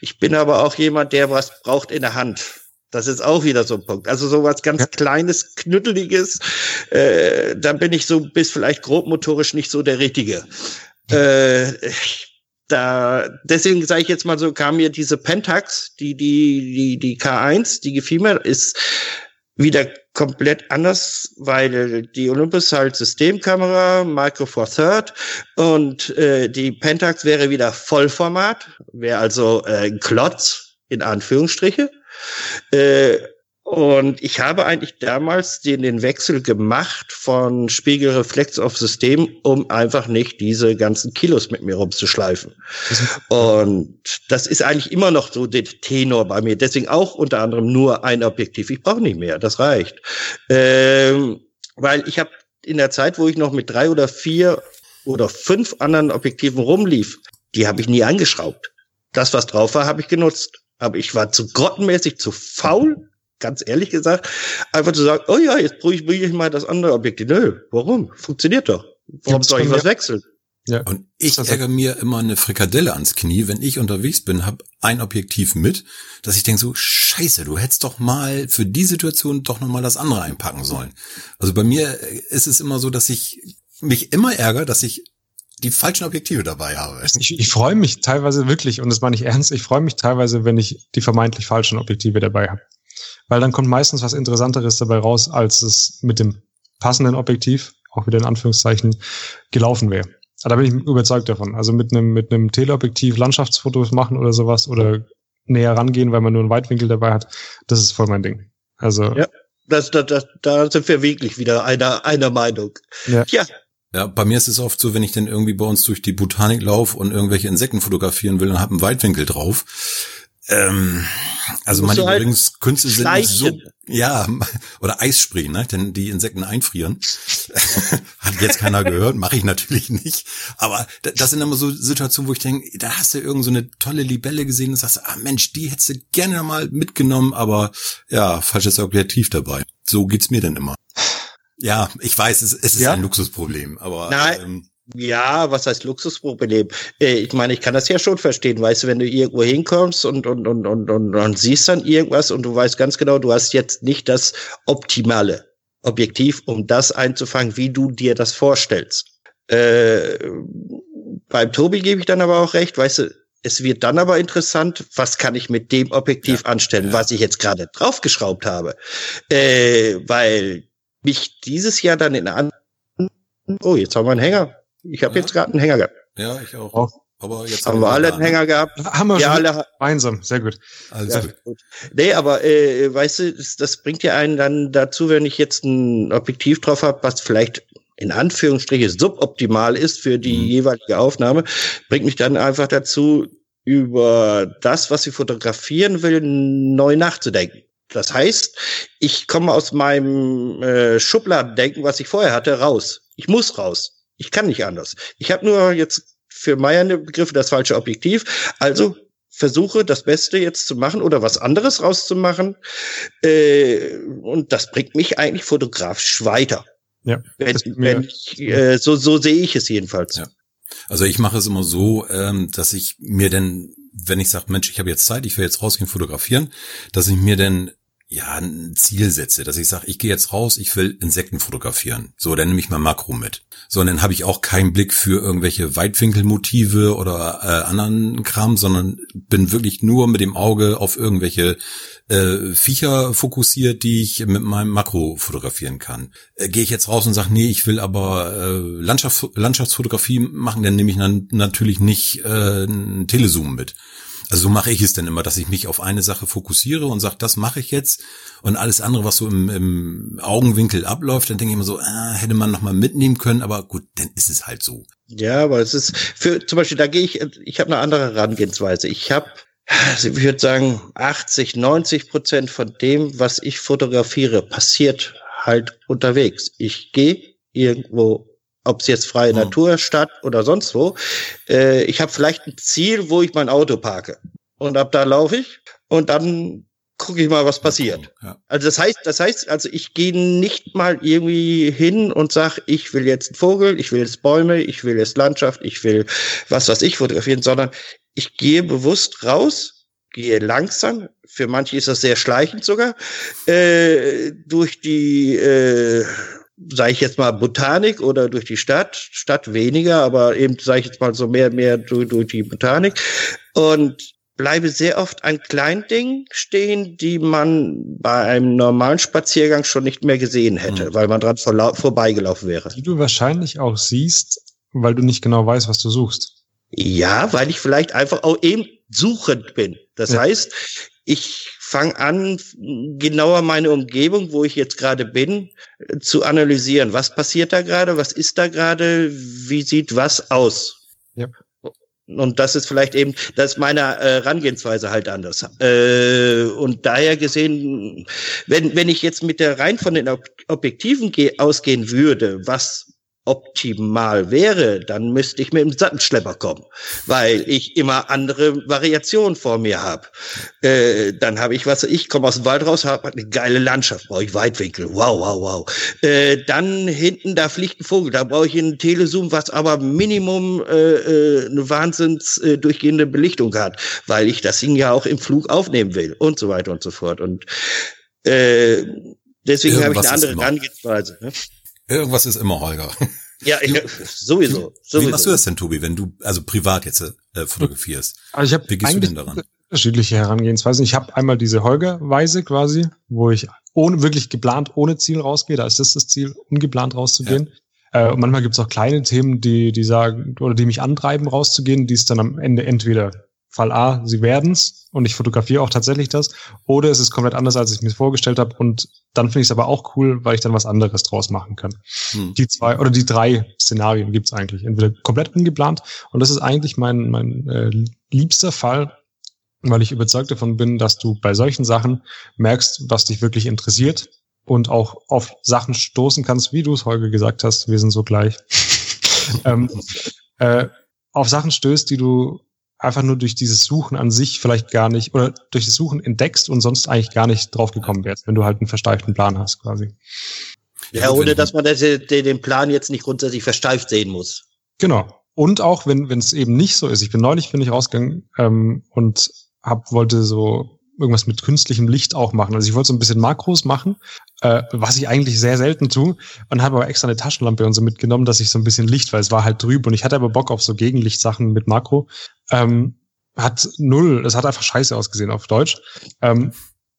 ich bin aber auch jemand, der was braucht in der Hand. Das ist auch wieder so ein Punkt. Also so was ganz kleines, knütteliges, äh, dann bin ich so bis vielleicht grobmotorisch nicht so der Richtige. Äh, ich da, deswegen sage ich jetzt mal so, kam mir diese Pentax, die, die, die, die K1, die gefiel mir, ist wieder komplett anders, weil die Olympus halt Systemkamera, Micro Four Third und äh, die Pentax wäre wieder Vollformat, wäre also äh, ein Klotz in Anführungsstriche. Äh, und ich habe eigentlich damals den, den Wechsel gemacht von Spiegelreflex auf System, um einfach nicht diese ganzen Kilos mit mir rumzuschleifen. Und das ist eigentlich immer noch so der Tenor bei mir. Deswegen auch unter anderem nur ein Objektiv. Ich brauche nicht mehr, das reicht. Ähm, weil ich habe in der Zeit, wo ich noch mit drei oder vier oder fünf anderen Objektiven rumlief, die habe ich nie angeschraubt. Das, was drauf war, habe ich genutzt. Aber ich war zu grottenmäßig zu faul, ganz ehrlich gesagt, einfach zu sagen, oh ja, jetzt probiere ich mal das andere Objekt. Nö, warum? Funktioniert doch. Warum soll ich was wechseln?
Ja. Und ich ärgere mir immer eine Frikadelle ans Knie, wenn ich unterwegs bin, habe ein Objektiv mit, dass ich denke so, scheiße, du hättest doch mal für die Situation doch nochmal das andere einpacken sollen. Also bei mir ist es immer so, dass ich mich immer ärgere, dass ich die falschen Objektive dabei habe.
Ich, ich freue mich teilweise wirklich, und das meine ich ernst, ich freue mich teilweise, wenn ich die vermeintlich falschen Objektive dabei habe. Weil dann kommt meistens was Interessanteres dabei raus, als es mit dem passenden Objektiv, auch wieder in Anführungszeichen, gelaufen wäre. Da bin ich überzeugt davon. Also mit einem, mit einem Teleobjektiv Landschaftsfotos machen oder sowas oder näher rangehen, weil man nur einen Weitwinkel dabei hat, das ist voll mein Ding. Also.
Ja, das, das, das, da sind wir wirklich wieder einer, einer Meinung.
Ja. ja. Ja, bei mir ist es oft so, wenn ich dann irgendwie bei uns durch die Botanik laufe und irgendwelche Insekten fotografieren will und habe einen Weitwinkel drauf, ähm, also meine halt Übungskünste sind nicht so, ja, *laughs* oder Eissprühen, ne, denn die Insekten einfrieren. *laughs* Hat jetzt keiner gehört, mache ich natürlich nicht. Aber das sind immer so Situationen, wo ich denke, da hast du irgend so eine tolle Libelle gesehen und sagst, ah Mensch, die hättest du gerne mal mitgenommen, aber ja, falsches Objektiv dabei. So geht's mir denn immer. Ja, ich weiß, es, es ist ja? ein Luxusproblem, aber
Nein. Ähm, ja, was heißt Luxusproblem? Äh, ich meine, ich kann das ja schon verstehen, weißt du, wenn du irgendwo hinkommst und, und, und, und, und, und siehst dann irgendwas und du weißt ganz genau, du hast jetzt nicht das optimale Objektiv, um das einzufangen, wie du dir das vorstellst. Äh, beim Tobi gebe ich dann aber auch recht, weißt du, es wird dann aber interessant, was kann ich mit dem Objektiv ja, anstellen, was ich jetzt gerade draufgeschraubt habe. Äh, weil mich dieses Jahr dann in anderen, oh, jetzt haben wir einen Hänger. Ich habe ja. jetzt gerade einen Hänger gehabt.
Ja, ich auch. auch.
Aber jetzt haben, haben wir alle einen Hänger gehabt.
Haben wir ja, alle gemeinsam. Sehr gut.
Also ja, gut. Nee, aber äh, weißt du, das, das bringt ja einen dann dazu, wenn ich jetzt ein Objektiv drauf habe, was vielleicht in Anführungsstriche suboptimal ist für die mhm. jeweilige Aufnahme, bringt mich dann einfach dazu, über das, was ich fotografieren will, neu nachzudenken. Das heißt, ich komme aus meinem äh, Schubladendenken, was ich vorher hatte, raus. Ich muss raus. Ich kann nicht anders. Ich habe nur jetzt für meine Begriffe das falsche Objektiv. Also versuche das Beste jetzt zu machen oder was anderes rauszumachen. Äh, und das bringt mich eigentlich fotografisch weiter. Ja. Wenn, wenn ich, äh, so, so sehe ich es jedenfalls. Ja.
Also ich mache es immer so, ähm, dass ich mir denn, wenn ich sage, Mensch, ich habe jetzt Zeit, ich will jetzt rausgehen fotografieren, dass ich mir denn ja, ein Ziel setze, dass ich sage, ich gehe jetzt raus, ich will Insekten fotografieren. So, dann nehme ich mal Makro mit. So, und dann habe ich auch keinen Blick für irgendwelche Weitwinkelmotive oder äh, anderen Kram, sondern bin wirklich nur mit dem Auge auf irgendwelche äh, Viecher fokussiert, die ich mit meinem Makro fotografieren kann. Äh, Gehe ich jetzt raus und sage, nee, ich will aber äh, Landschafts Landschaftsfotografie machen, dann nehme ich dann natürlich nicht äh, einen Telezoom mit. Also so mache ich es dann immer, dass ich mich auf eine Sache fokussiere und sage, das mache ich jetzt und alles andere, was so im, im Augenwinkel abläuft, dann denke ich immer so, ah, hätte man noch mal mitnehmen können, aber gut, dann ist es halt so.
Ja, aber es ist für zum Beispiel, da gehe ich, ich habe eine andere Herangehensweise. Ich habe also ich würde sagen, 80, 90 Prozent von dem, was ich fotografiere, passiert halt unterwegs. Ich gehe irgendwo ob es jetzt freie mhm. Natur, Stadt oder sonst wo. Äh, ich habe vielleicht ein Ziel, wo ich mein Auto parke. Und ab da laufe ich und dann gucke ich mal, was passiert. Ja. Also das heißt, das heißt, also ich gehe nicht mal irgendwie hin und sag, ich will jetzt einen Vogel, ich will jetzt Bäume, ich will jetzt Landschaft, ich will was, was ich fotografieren, sondern ich gehe bewusst raus, gehe langsam, für manche ist das sehr schleichend sogar, äh, durch die äh, sage ich jetzt mal, Botanik oder durch die Stadt, Stadt weniger, aber eben, sage ich jetzt mal, so mehr, mehr durch, durch die Botanik und bleibe sehr oft an kleinen Dingen stehen, die man bei einem normalen Spaziergang schon nicht mehr gesehen hätte, mhm. weil man dran vor, vorbeigelaufen wäre.
Die du wahrscheinlich auch siehst, weil du nicht genau weißt, was du suchst.
Ja, weil ich vielleicht einfach auch eben suchend bin. Das ja. heißt, ich fange an, genauer meine Umgebung, wo ich jetzt gerade bin, zu analysieren. Was passiert da gerade? Was ist da gerade? Wie sieht was aus? Ja. Und das ist vielleicht eben, das ist meine äh, Herangehensweise halt anders. Äh, und daher gesehen, wenn, wenn ich jetzt mit der rein von den Ob Objektiven ausgehen würde, was optimal wäre, dann müsste ich mit dem Sattelschlepper kommen, weil ich immer andere Variationen vor mir habe. Äh, dann habe ich was, ich komme aus dem Wald raus, habe eine geile Landschaft, brauche ich Weitwinkel, wow, wow, wow. Äh, dann hinten, da fliegt ein Vogel, da brauche ich einen Telezoom, was aber Minimum äh, äh, eine wahnsinns äh, durchgehende Belichtung hat, weil ich das Ding ja auch im Flug aufnehmen will und so weiter und so fort. Und äh, deswegen habe ich eine andere Herangehensweise. Ne?
Irgendwas ist immer, Holger. *laughs*
Ja, ich, sowieso, sowieso.
Wie machst du das denn, Tobi, wenn du also privat jetzt äh, fotografierst?
Also ich habe Wie gehst du denn daran? Unterschiedliche Herangehensweisen. Ich habe einmal diese Holger-Weise quasi, wo ich ohne wirklich geplant ohne Ziel rausgehe. Da ist das das Ziel, ungeplant rauszugehen. Ja. Äh, und manchmal gibt es auch kleine Themen, die, die sagen oder die mich antreiben, rauszugehen, die es dann am Ende entweder Fall A, sie werden's und ich fotografiere auch tatsächlich das. Oder es ist komplett anders, als ich mir vorgestellt habe. Und dann finde ich es aber auch cool, weil ich dann was anderes draus machen kann. Hm. Die zwei oder die drei Szenarien gibt's eigentlich. Entweder komplett ungeplant und das ist eigentlich mein, mein äh, liebster Fall, weil ich überzeugt davon bin, dass du bei solchen Sachen merkst, was dich wirklich interessiert und auch auf Sachen stoßen kannst, wie du es heute gesagt hast, wir sind so gleich. *laughs* ähm, äh, auf Sachen stößt, die du einfach nur durch dieses Suchen an sich vielleicht gar nicht oder durch das Suchen entdeckst und sonst eigentlich gar nicht drauf gekommen wärst, wenn du halt einen versteiften Plan hast quasi.
Ja, ohne dass man das, den Plan jetzt nicht grundsätzlich versteift sehen muss.
Genau. Und auch wenn wenn es eben nicht so ist. Ich bin neulich bin ich rausgegangen ähm, und hab wollte so irgendwas mit künstlichem Licht auch machen. Also ich wollte so ein bisschen Makros machen, äh, was ich eigentlich sehr selten tue und habe aber extra eine Taschenlampe und so mitgenommen, dass ich so ein bisschen Licht, weil es war halt trüb und ich hatte aber Bock auf so Gegenlichtsachen mit Makro. Ähm, hat null, es hat einfach scheiße ausgesehen auf Deutsch. Ähm,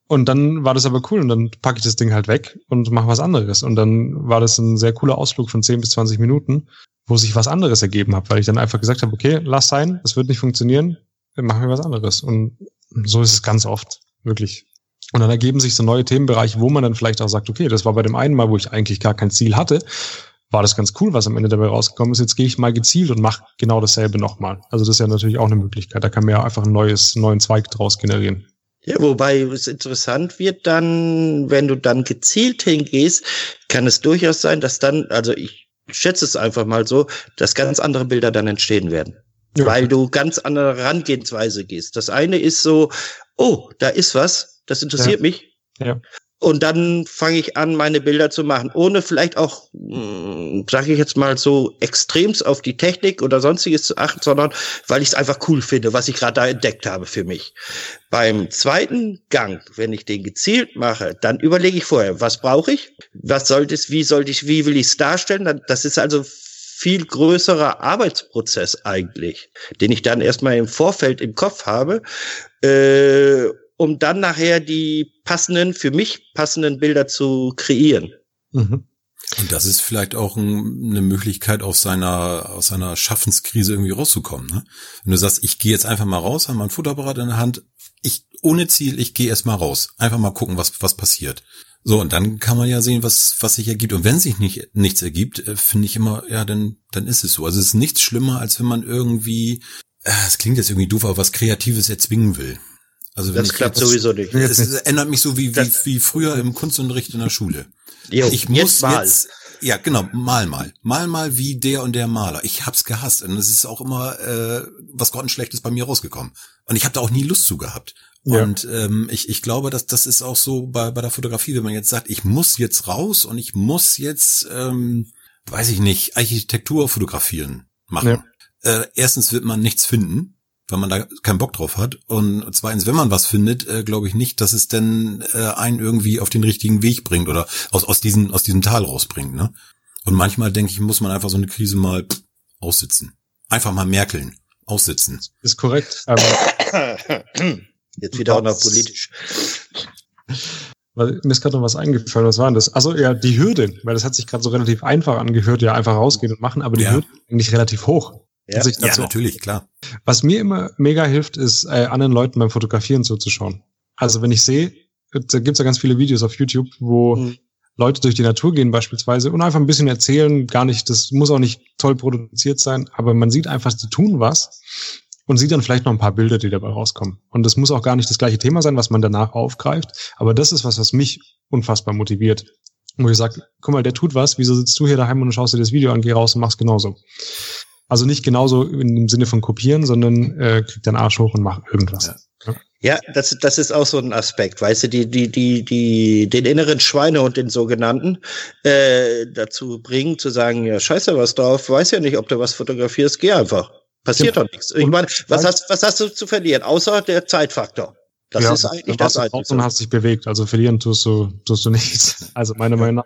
und dann war das aber cool und dann packe ich das Ding halt weg und mache was anderes. Und dann war das ein sehr cooler Ausflug von 10 bis 20 Minuten, wo sich was anderes ergeben hat, weil ich dann einfach gesagt habe, okay, lass sein, es wird nicht funktionieren, machen wir was anderes. Und so ist es ganz oft, wirklich. Und dann ergeben sich so neue Themenbereiche, wo man dann vielleicht auch sagt, okay, das war bei dem einen Mal, wo ich eigentlich gar kein Ziel hatte, war das ganz cool, was am Ende dabei rausgekommen ist. Jetzt gehe ich mal gezielt und mache genau dasselbe nochmal. Also das ist ja natürlich auch eine Möglichkeit. Da kann man ja einfach ein neues, neuen Zweig draus generieren.
Ja, wobei es interessant wird dann, wenn du dann gezielt hingehst, kann es durchaus sein, dass dann, also ich schätze es einfach mal so, dass ganz andere Bilder dann entstehen werden. Weil du ganz andere Herangehensweise gehst. Das eine ist so, oh, da ist was, das interessiert ja. mich. Ja. Und dann fange ich an, meine Bilder zu machen, ohne vielleicht auch, hm, sage ich jetzt mal so, extremst auf die Technik oder sonstiges zu achten, sondern weil ich es einfach cool finde, was ich gerade da entdeckt habe für mich. Beim zweiten Gang, wenn ich den gezielt mache, dann überlege ich vorher, was brauche ich, was sollte es, wie sollte ich, wie will ich es darstellen. Das ist also viel größerer Arbeitsprozess eigentlich, den ich dann erstmal im Vorfeld im Kopf habe. Äh, um dann nachher die passenden, für mich passenden Bilder zu kreieren.
Mhm. Und das ist vielleicht auch ein, eine Möglichkeit, aus seiner, aus seiner Schaffenskrise irgendwie rauszukommen. Ne? Wenn du sagst, ich gehe jetzt einfach mal raus, habe mein Futterapparat in der Hand, ich ohne Ziel, ich gehe erst mal raus. Einfach mal gucken, was, was passiert. So, und dann kann man ja sehen, was, was sich ergibt. Und wenn sich nicht, nichts ergibt, äh, finde ich immer, ja, dann, dann ist es so. Also es ist nichts schlimmer, als wenn man irgendwie, äh, es klingt jetzt irgendwie doof, aber was Kreatives erzwingen will.
Also wenn das klappt jetzt, sowieso nicht. *laughs*
Es ändert mich so wie, wie, wie früher im Kunstunterricht in der Schule. Jo, ich muss jetzt, mal. jetzt ja, genau, mal mal. Mal mal wie der und der Maler. Ich hab's gehasst. Und es ist auch immer äh, was Grottenschlechtes bei mir rausgekommen. Und ich habe da auch nie Lust zu gehabt. Ja. Und ähm, ich, ich glaube, dass das ist auch so bei, bei der Fotografie, wenn man jetzt sagt, ich muss jetzt raus und ich muss jetzt, ähm, weiß ich nicht, Architektur fotografieren machen. Ja. Äh, erstens wird man nichts finden weil man da keinen Bock drauf hat. Und zweitens, wenn man was findet, äh, glaube ich nicht, dass es denn äh, einen irgendwie auf den richtigen Weg bringt oder aus, aus, diesem, aus diesem Tal rausbringt. Ne? Und manchmal, denke ich, muss man einfach so eine Krise mal pff, aussitzen. Einfach mal merkeln, aussitzen.
Ist korrekt. *coughs* *coughs*
Jetzt wieder auch noch politisch.
Weil, mir ist gerade noch was eingefallen, was war denn das? Also ja, die Hürde, weil das hat sich gerade so relativ einfach angehört, ja, einfach rausgehen und machen, aber die ja. Hürde ist eigentlich relativ hoch.
Ja, ja natürlich, klar.
Was mir immer mega hilft, ist, äh, anderen Leuten beim Fotografieren zuzuschauen. Also wenn ich sehe, da gibt's ja ganz viele Videos auf YouTube, wo mhm. Leute durch die Natur gehen beispielsweise und einfach ein bisschen erzählen, gar nicht, das muss auch nicht toll produziert sein, aber man sieht einfach, die tun was und sieht dann vielleicht noch ein paar Bilder, die dabei rauskommen. Und das muss auch gar nicht das gleiche Thema sein, was man danach aufgreift, aber das ist was, was mich unfassbar motiviert. Wo ich sage, guck mal, der tut was, wieso sitzt du hier daheim und schaust dir das Video an, geh raus und machst genauso. Also nicht genauso dem Sinne von kopieren, sondern äh, krieg deinen Arsch hoch und mach irgendwas.
Ja. Ja, das, das ist auch so ein Aspekt, weißt du, die, die, die, die, den inneren Schweinehund, den sogenannten, äh, dazu bringen, zu sagen, ja, scheiße was drauf, weiß ja nicht, ob du was fotografierst, geh einfach. Passiert ja. doch nichts. Ich meine, was hast, was hast du zu verlieren, außer der Zeitfaktor?
Das ja, ist eigentlich das Einzige. Und hast dich bewegt. Also verlieren tust du, tust du nichts. *laughs* Also meiner Meinung nach.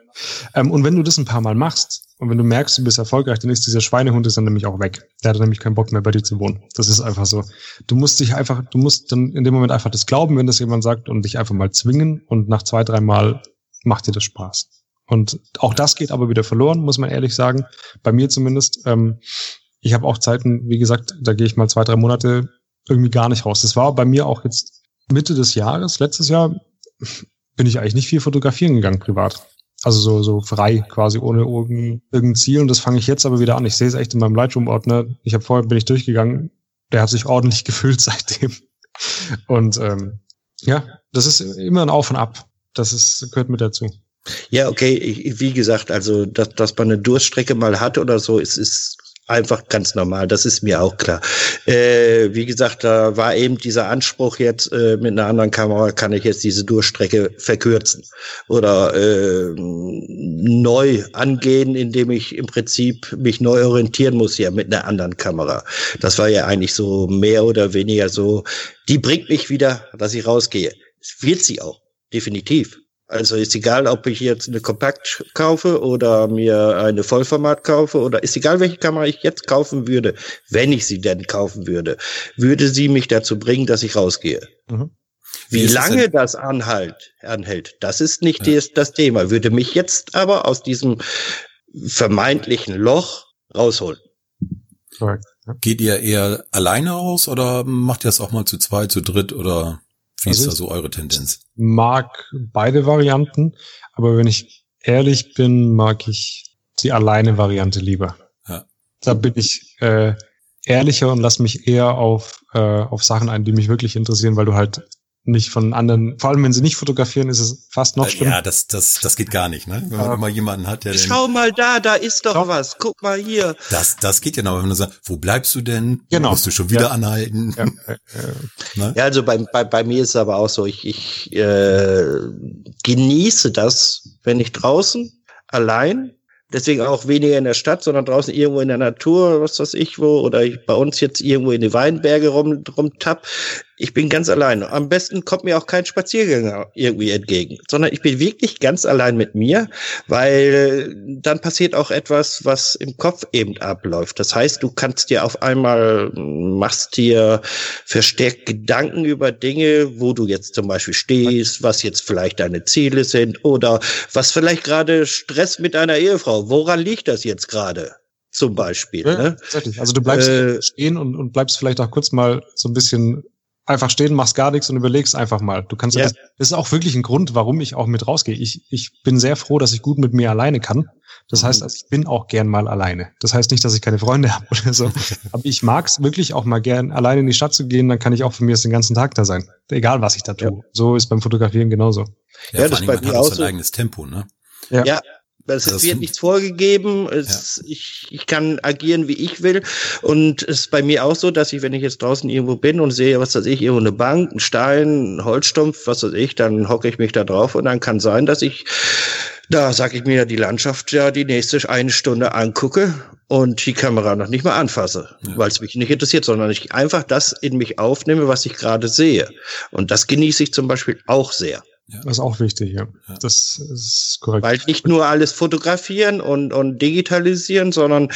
Ähm, und wenn du das ein paar Mal machst und wenn du merkst, du bist erfolgreich, dann ist dieser Schweinehund ist dann nämlich auch weg. Der hat nämlich keinen Bock mehr bei dir zu wohnen. Das ist einfach so. Du musst dich einfach, du musst dann in dem Moment einfach das glauben, wenn das jemand sagt und dich einfach mal zwingen und nach zwei, drei Mal macht dir das Spaß. Und auch das geht aber wieder verloren, muss man ehrlich sagen. Bei mir zumindest. Ähm, ich habe auch Zeiten, wie gesagt, da gehe ich mal zwei, drei Monate irgendwie gar nicht raus. Das war bei mir auch jetzt Mitte des Jahres, letztes Jahr, bin ich eigentlich nicht viel fotografieren gegangen privat. Also so, so frei, quasi ohne irgendein Ziel. Und das fange ich jetzt aber wieder an. Ich sehe es echt in meinem Lightroom-Ordner. Ich habe vorher bin ich durchgegangen. Der hat sich ordentlich *laughs* gefüllt seitdem. Und ähm, ja, das ist immer ein Auf und Ab. Das ist, gehört mit dazu.
Ja, okay, wie gesagt, also dass, dass man eine Durststrecke mal hat oder so, ist, ist einfach ganz normal, das ist mir auch klar. Äh, wie gesagt, da war eben dieser Anspruch jetzt, äh, mit einer anderen Kamera kann ich jetzt diese Durchstrecke verkürzen oder äh, neu angehen, indem ich im Prinzip mich neu orientieren muss hier mit einer anderen Kamera. Das war ja eigentlich so mehr oder weniger so, die bringt mich wieder, dass ich rausgehe. Wird sie auch, definitiv. Also ist egal, ob ich jetzt eine Kompakt kaufe oder mir eine Vollformat kaufe oder ist egal, welche Kamera ich jetzt kaufen würde, wenn ich sie denn kaufen würde, würde sie mich dazu bringen, dass ich rausgehe. Mhm. Wie lange das anhalt, anhält, das ist nicht ja. das, das Thema. Würde mich jetzt aber aus diesem vermeintlichen Loch rausholen.
Geht ihr eher alleine aus oder macht ihr das auch mal zu zweit, zu dritt oder wie also ist da so eure Tendenz?
Mag beide Varianten, aber wenn ich ehrlich bin, mag ich die alleine Variante lieber. Ja. Da bin ich äh, ehrlicher und lass mich eher auf, äh, auf Sachen ein, die mich wirklich interessieren, weil du halt nicht von anderen, vor allem wenn sie nicht fotografieren, ist es fast noch äh, schlimmer.
Ja, das, das, das geht gar nicht, ne? Wenn man immer jemanden hat, der
Schau mal da, da ist doch Schau. was. Guck mal hier.
Das, das geht ja noch, wenn du sagst, wo bleibst du denn? Genau. Musst du schon wieder ja. anhalten? Ja.
ne? ja, also bei, bei, bei mir ist es aber auch so, ich, ich äh, genieße das, wenn ich draußen allein Deswegen auch weniger in der Stadt, sondern draußen irgendwo in der Natur, was weiß ich wo, oder ich bei uns jetzt irgendwo in die Weinberge rum, rumtapp. Ich bin ganz allein. Am besten kommt mir auch kein Spaziergänger irgendwie entgegen, sondern ich bin wirklich ganz allein mit mir, weil dann passiert auch etwas, was im Kopf eben abläuft. Das heißt, du kannst dir auf einmal, machst dir verstärkt Gedanken über Dinge, wo du jetzt zum Beispiel stehst, was jetzt vielleicht deine Ziele sind oder was vielleicht gerade Stress mit deiner Ehefrau. Woran liegt das jetzt gerade? Zum Beispiel. Ja, ne?
Tatsächlich. Also du bleibst äh, stehen und, und bleibst vielleicht auch kurz mal so ein bisschen einfach stehen, machst gar nichts und überlegst einfach mal. Du kannst ja. das, das ist auch wirklich ein Grund, warum ich auch mit rausgehe. Ich, ich bin sehr froh, dass ich gut mit mir alleine kann. Das heißt, also ich bin auch gern mal alleine. Das heißt nicht, dass ich keine Freunde *laughs* habe oder so. Aber ich mag es wirklich auch mal gern, alleine in die Stadt zu gehen, dann kann ich auch von mir den ganzen Tag da sein. Egal, was ich da tue. Ja. So ist beim Fotografieren genauso.
Ja, ja das bei mir auch so. ein eigenes Tempo, ne?
Ja. ja, es das wird nichts vorgegeben. Es, ja. ich, ich kann agieren, wie ich will. Und es ist bei mir auch so, dass ich, wenn ich jetzt draußen irgendwo bin und sehe, was weiß ich, irgendwo eine Bank, ein Stein, ein Holzstumpf, was weiß ich, dann hocke ich mich da drauf und dann kann sein, dass ich da sag ich mir die Landschaft ja die nächste eine Stunde angucke und die Kamera noch nicht mal anfasse, ja. weil es mich nicht interessiert, sondern ich einfach das in mich aufnehme, was ich gerade sehe. Und das genieße ich zum Beispiel auch sehr.
Ja. Das ist auch wichtig, ja. ja. Das ist korrekt.
Weil nicht nur alles fotografieren und, und digitalisieren, sondern,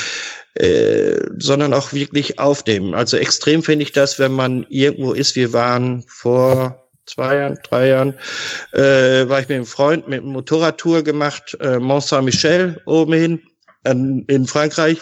äh, sondern auch wirklich aufnehmen. Also extrem finde ich das, wenn man irgendwo ist. Wir waren vor zwei Jahren, drei Jahren, äh, war ich mit einem Freund mit einem Motorradtour gemacht, äh, Mont Saint-Michel oben hin an, in Frankreich.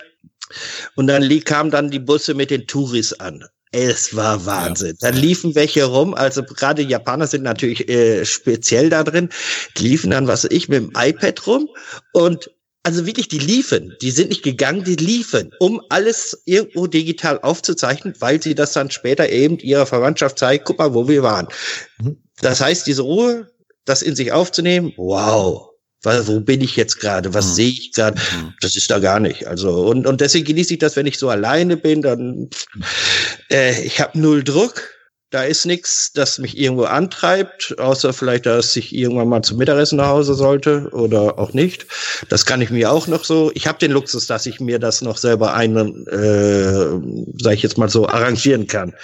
Und dann kam dann die Busse mit den Touris an. Es war Wahnsinn. Ja. Dann liefen welche rum, also gerade Japaner sind natürlich äh, speziell da drin, die liefen dann, was ich, mit dem iPad rum und also wirklich, die liefen, die sind nicht gegangen, die liefen, um alles irgendwo digital aufzuzeichnen, weil sie das dann später eben ihrer Verwandtschaft zeigen, guck mal, wo wir waren. Mhm. Das heißt, diese Ruhe, das in sich aufzunehmen, wow, Weil, wo bin ich jetzt gerade? Was mhm. sehe ich gerade? Mhm. Das ist da gar nicht. Also, und, und deswegen genieße ich das, wenn ich so alleine bin, dann äh, ich habe null Druck. Da ist nichts, das mich irgendwo antreibt, außer vielleicht, dass ich irgendwann mal zum Mittagessen nach Hause sollte oder auch nicht. Das kann ich mir auch noch so. Ich habe den Luxus, dass ich mir das noch selber ein, äh, sage ich jetzt mal so, arrangieren kann.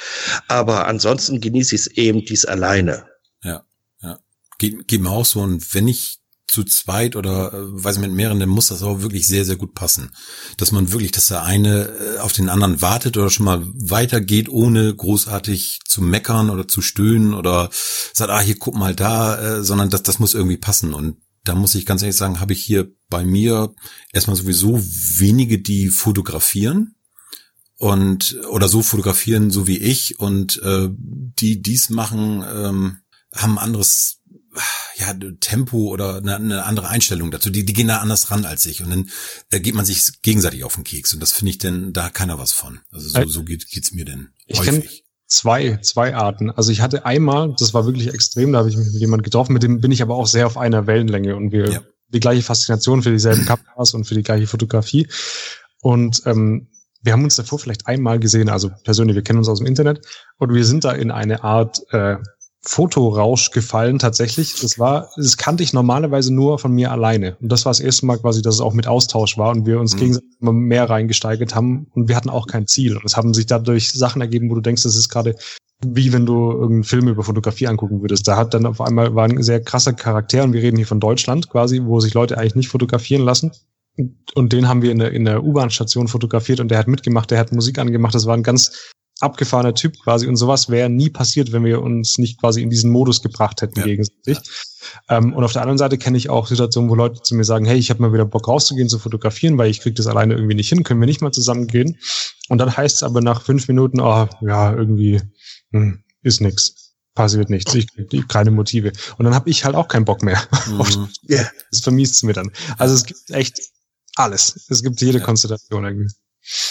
Aber ansonsten genieße ich es eben dies alleine.
Ja, ja. Geht, geht mir auch so. Und wenn ich zu zweit oder äh, weiß mit mehreren, dann muss das auch wirklich sehr, sehr gut passen. Dass man wirklich, dass der eine äh, auf den anderen wartet oder schon mal weitergeht, ohne großartig zu meckern oder zu stöhnen oder sagt, ah, hier guck mal da, äh, sondern das, das muss irgendwie passen. Und da muss ich ganz ehrlich sagen, habe ich hier bei mir erstmal sowieso wenige, die fotografieren und oder so fotografieren, so wie ich und äh, die dies machen, ähm, haben anderes ja, Tempo oder eine, eine, andere Einstellung dazu. Die, die gehen da anders ran als ich. Und dann äh, geht man sich gegenseitig auf den Keks. Und das finde ich denn, da keiner was von. Also so, so geht, geht's mir denn
ich häufig. Zwei, zwei Arten. Also ich hatte einmal, das war wirklich extrem, da habe ich mich mit jemandem getroffen, mit dem bin ich aber auch sehr auf einer Wellenlänge und wir ja. die gleiche Faszination für dieselben *clears throat* Kameras und für die gleiche Fotografie. Und ähm, wir haben uns davor vielleicht einmal gesehen, also persönlich, wir kennen uns aus dem Internet und wir sind da in eine Art äh, Fotorausch gefallen tatsächlich. Das war, das kannte ich normalerweise nur von mir alleine. Und das war das erste Mal quasi, dass es auch mit Austausch war und wir uns mhm. gegenseitig immer mehr reingesteigert haben und wir hatten auch kein Ziel. Und es haben sich dadurch Sachen ergeben, wo du denkst, das ist gerade wie wenn du irgendeinen Film über Fotografie angucken würdest. Da hat dann auf einmal war ein sehr krasser Charakter und wir reden hier von Deutschland quasi, wo sich Leute eigentlich nicht fotografieren lassen. Und den haben wir in der, in der U-Bahn-Station fotografiert und der hat mitgemacht, der hat Musik angemacht. Das war ein ganz abgefahrener Typ quasi und sowas wäre nie passiert, wenn wir uns nicht quasi in diesen Modus gebracht hätten ja. gegenseitig. Ja. Ähm, und auf der anderen Seite kenne ich auch Situationen, wo Leute zu mir sagen, hey, ich habe mal wieder Bock rauszugehen, zu fotografieren, weil ich kriege das alleine irgendwie nicht hin, können wir nicht mal zusammen gehen. Und dann heißt es aber nach fünf Minuten, oh, ja, irgendwie hm, ist nix. Passiert nichts, ich kriege keine Motive. Und dann habe ich halt auch keinen Bock mehr. Mhm. *laughs* Das vermiest es mir dann. Also es gibt echt alles. Es gibt jede ja. Konstellation irgendwie.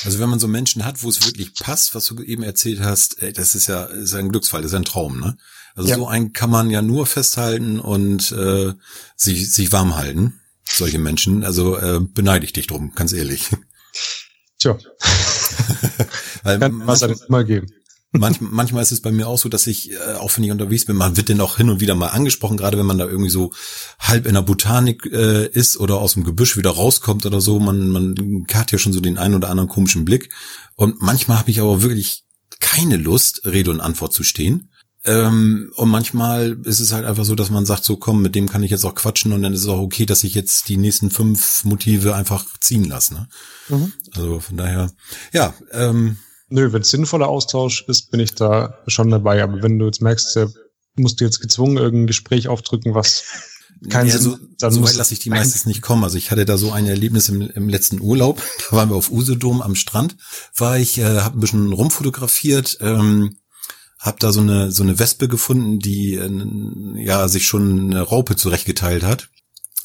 Also wenn man so Menschen hat, wo es wirklich passt, was du eben erzählt hast, ey, das ist ja ist ein Glücksfall, das ist ein Traum, ne? Also ja. so einen kann man ja nur festhalten und äh, sich, sich warm halten, solche Menschen. Also äh, beneide ich dich drum, ganz ehrlich.
Tja. *laughs* Weil Kann es immer geben.
Manch, manchmal ist es bei mir auch so, dass ich, äh, auch wenn ich unterwegs bin, man wird denn auch hin und wieder mal angesprochen, gerade wenn man da irgendwie so halb in der Botanik äh, ist oder aus dem Gebüsch wieder rauskommt oder so. Man, man hat ja schon so den einen oder anderen komischen Blick. Und manchmal habe ich aber wirklich keine Lust, Rede und Antwort zu stehen. Ähm, und manchmal ist es halt einfach so, dass man sagt, so komm, mit dem kann ich jetzt auch quatschen und dann ist es auch okay, dass ich jetzt die nächsten fünf Motive einfach ziehen lasse. Ne? Mhm. Also von daher, ja, ähm,
Nö, wenn es sinnvoller Austausch ist, bin ich da schon dabei. Aber wenn du jetzt merkst, der musst du jetzt gezwungen irgendein Gespräch aufdrücken, was *laughs* keinen ja, Sinn
so, dann so weit lasse ich die meistens nicht kommen. Also ich hatte da so ein Erlebnis im, im letzten Urlaub. *laughs* Da waren wir auf Usedom am Strand. War ich, äh, habe ein bisschen rumfotografiert, ähm, habe da so eine so eine Wespe gefunden, die äh, ja sich schon eine Raupe zurechtgeteilt hat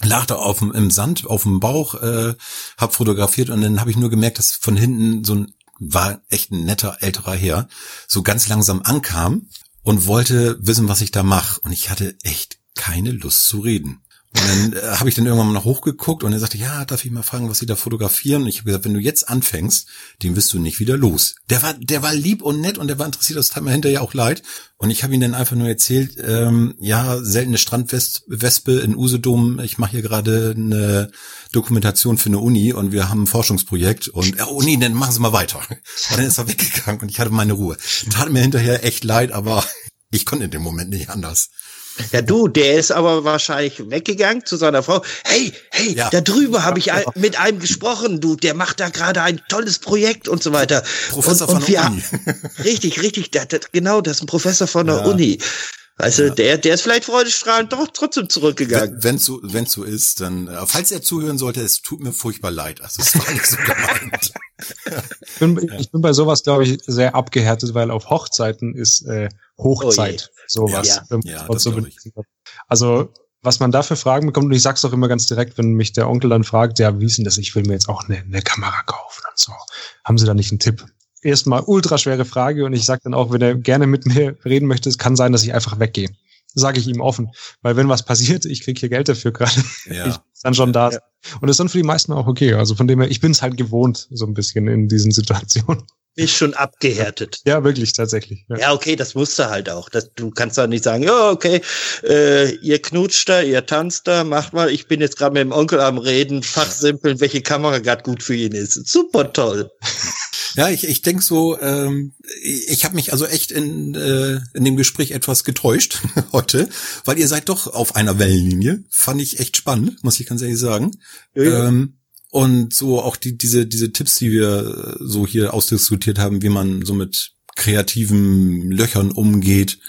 lag da auf dem, im Sand auf dem Bauch, äh, hab fotografiert und dann habe ich nur gemerkt, dass von hinten so ein war echt ein netter älterer Herr, so ganz langsam ankam und wollte wissen, was ich da mache. Und ich hatte echt keine Lust zu reden. Und dann äh, habe ich dann irgendwann mal noch hochgeguckt und er sagte, ja, darf ich mal fragen, was Sie da fotografieren? Und ich habe gesagt, wenn du jetzt anfängst, den wirst du nicht wieder los. Der war, der war lieb und nett und der war interessiert, das tat mir hinterher auch leid. Und ich habe ihm dann einfach nur erzählt, ähm, ja, seltene Strandwespe in Usedom, ich mache hier gerade eine Dokumentation für eine Uni und wir haben ein Forschungsprojekt und oh nee, dann machen Sie mal weiter. Und dann ist er weggegangen und ich hatte meine Ruhe. Tat mir hinterher echt leid, aber *laughs* ich konnte in dem Moment nicht anders.
Ja, du, der ist aber wahrscheinlich weggegangen zu seiner Frau. Hey, hey, ja. da drüber habe ich mit einem gesprochen, du, der macht da gerade ein tolles Projekt und so weiter.
Professor
und,
und von der Uni. *laughs*
richtig, richtig, der, der, genau, das ist ein Professor von der ja. Uni. Also ja. der, der ist vielleicht freudestrahlend doch trotzdem zurückgegangen.
Wenn es so, wenn's so ist, dann, äh, falls er zuhören sollte, es tut mir furchtbar leid. Also es war nicht so gemeint.
ich, bin, ich bin bei sowas, glaube ich, sehr abgehärtet, weil auf Hochzeiten ist äh, Hochzeit. Oh sowas. Ja, ja, das so also was man dafür Fragen bekommt, und ich sag's auch immer ganz direkt, wenn mich der Onkel dann fragt, ja, wie ist denn das? Ich will mir jetzt auch eine, eine Kamera kaufen und so. Haben Sie da nicht einen Tipp? Erstmal ultra schwere Frage und ich sag dann auch, wenn er gerne mit mir reden möchte, es kann sein, dass ich einfach weggehe. sage ich ihm offen. Weil wenn was passiert, ich krieg hier Geld dafür gerade. Ja. Ich dann schon da. Ja. Und das ist dann für die meisten auch okay. Also von dem her, ich bin es halt gewohnt, so ein bisschen in diesen Situationen.
Ist schon abgehärtet.
Ja, wirklich, tatsächlich.
Ja, ja okay, das musst du halt auch. Das, du kannst da nicht sagen, ja, okay, äh, ihr knutscht da, ihr tanzt da, macht mal, ich bin jetzt gerade mit dem Onkel am Reden, fachsimpeln, welche Kamera gerade gut für ihn ist. Super toll.
Ja, ich, ich denke so, ähm, ich habe mich also echt in, äh, in dem Gespräch etwas getäuscht *laughs* heute, weil ihr seid doch auf einer Wellenlinie. Fand ich echt spannend, muss ich ganz ehrlich sagen. Ja, ja. Ähm, und so auch die, diese, diese Tipps, die wir so hier ausdiskutiert haben, wie man so mit kreativen Löchern umgeht,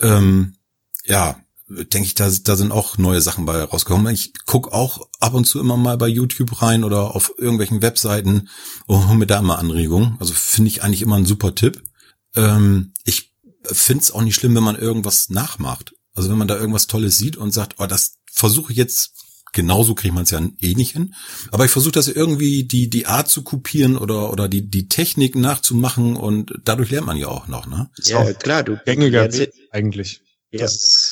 ähm, ja, denke ich, da, da sind auch neue Sachen bei rausgekommen. Ich guck auch ab und zu immer mal bei YouTube rein oder auf irgendwelchen Webseiten und hole mir da immer Anregungen. Also finde ich eigentlich immer ein super Tipp. Ähm, ich finde es auch nicht schlimm, wenn man irgendwas nachmacht. Also wenn man da irgendwas Tolles sieht und sagt, oh, das versuche ich jetzt genauso kriegt man es ja eh nicht hin. Aber ich versuche das irgendwie die die Art zu kopieren oder oder die die Technik nachzumachen und dadurch lernt man ja auch noch, ne?
Ja, klar, du
gängiger eigentlich.
Ja. Das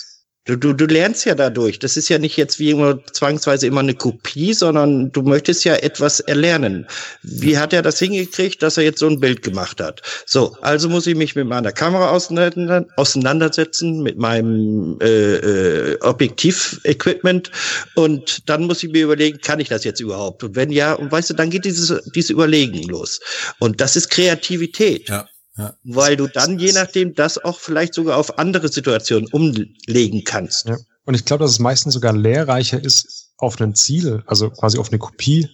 Du, du, du lernst ja dadurch. Das ist ja nicht jetzt wie immer zwangsweise immer eine Kopie, sondern du möchtest ja etwas erlernen. Wie hat er das hingekriegt, dass er jetzt so ein Bild gemacht hat? So, also muss ich mich mit meiner Kamera auseinandersetzen, mit meinem äh, äh, Objektiv-Equipment und dann muss ich mir überlegen, kann ich das jetzt überhaupt? Und wenn ja, und weißt du, dann geht dieses, dieses Überlegen los. Und das ist Kreativität. Ja. Ja. Weil du dann je nachdem das auch vielleicht sogar auf andere Situationen umlegen kannst. Ja.
Und ich glaube, dass es meistens sogar lehrreicher ist, auf ein Ziel, also quasi auf eine Kopie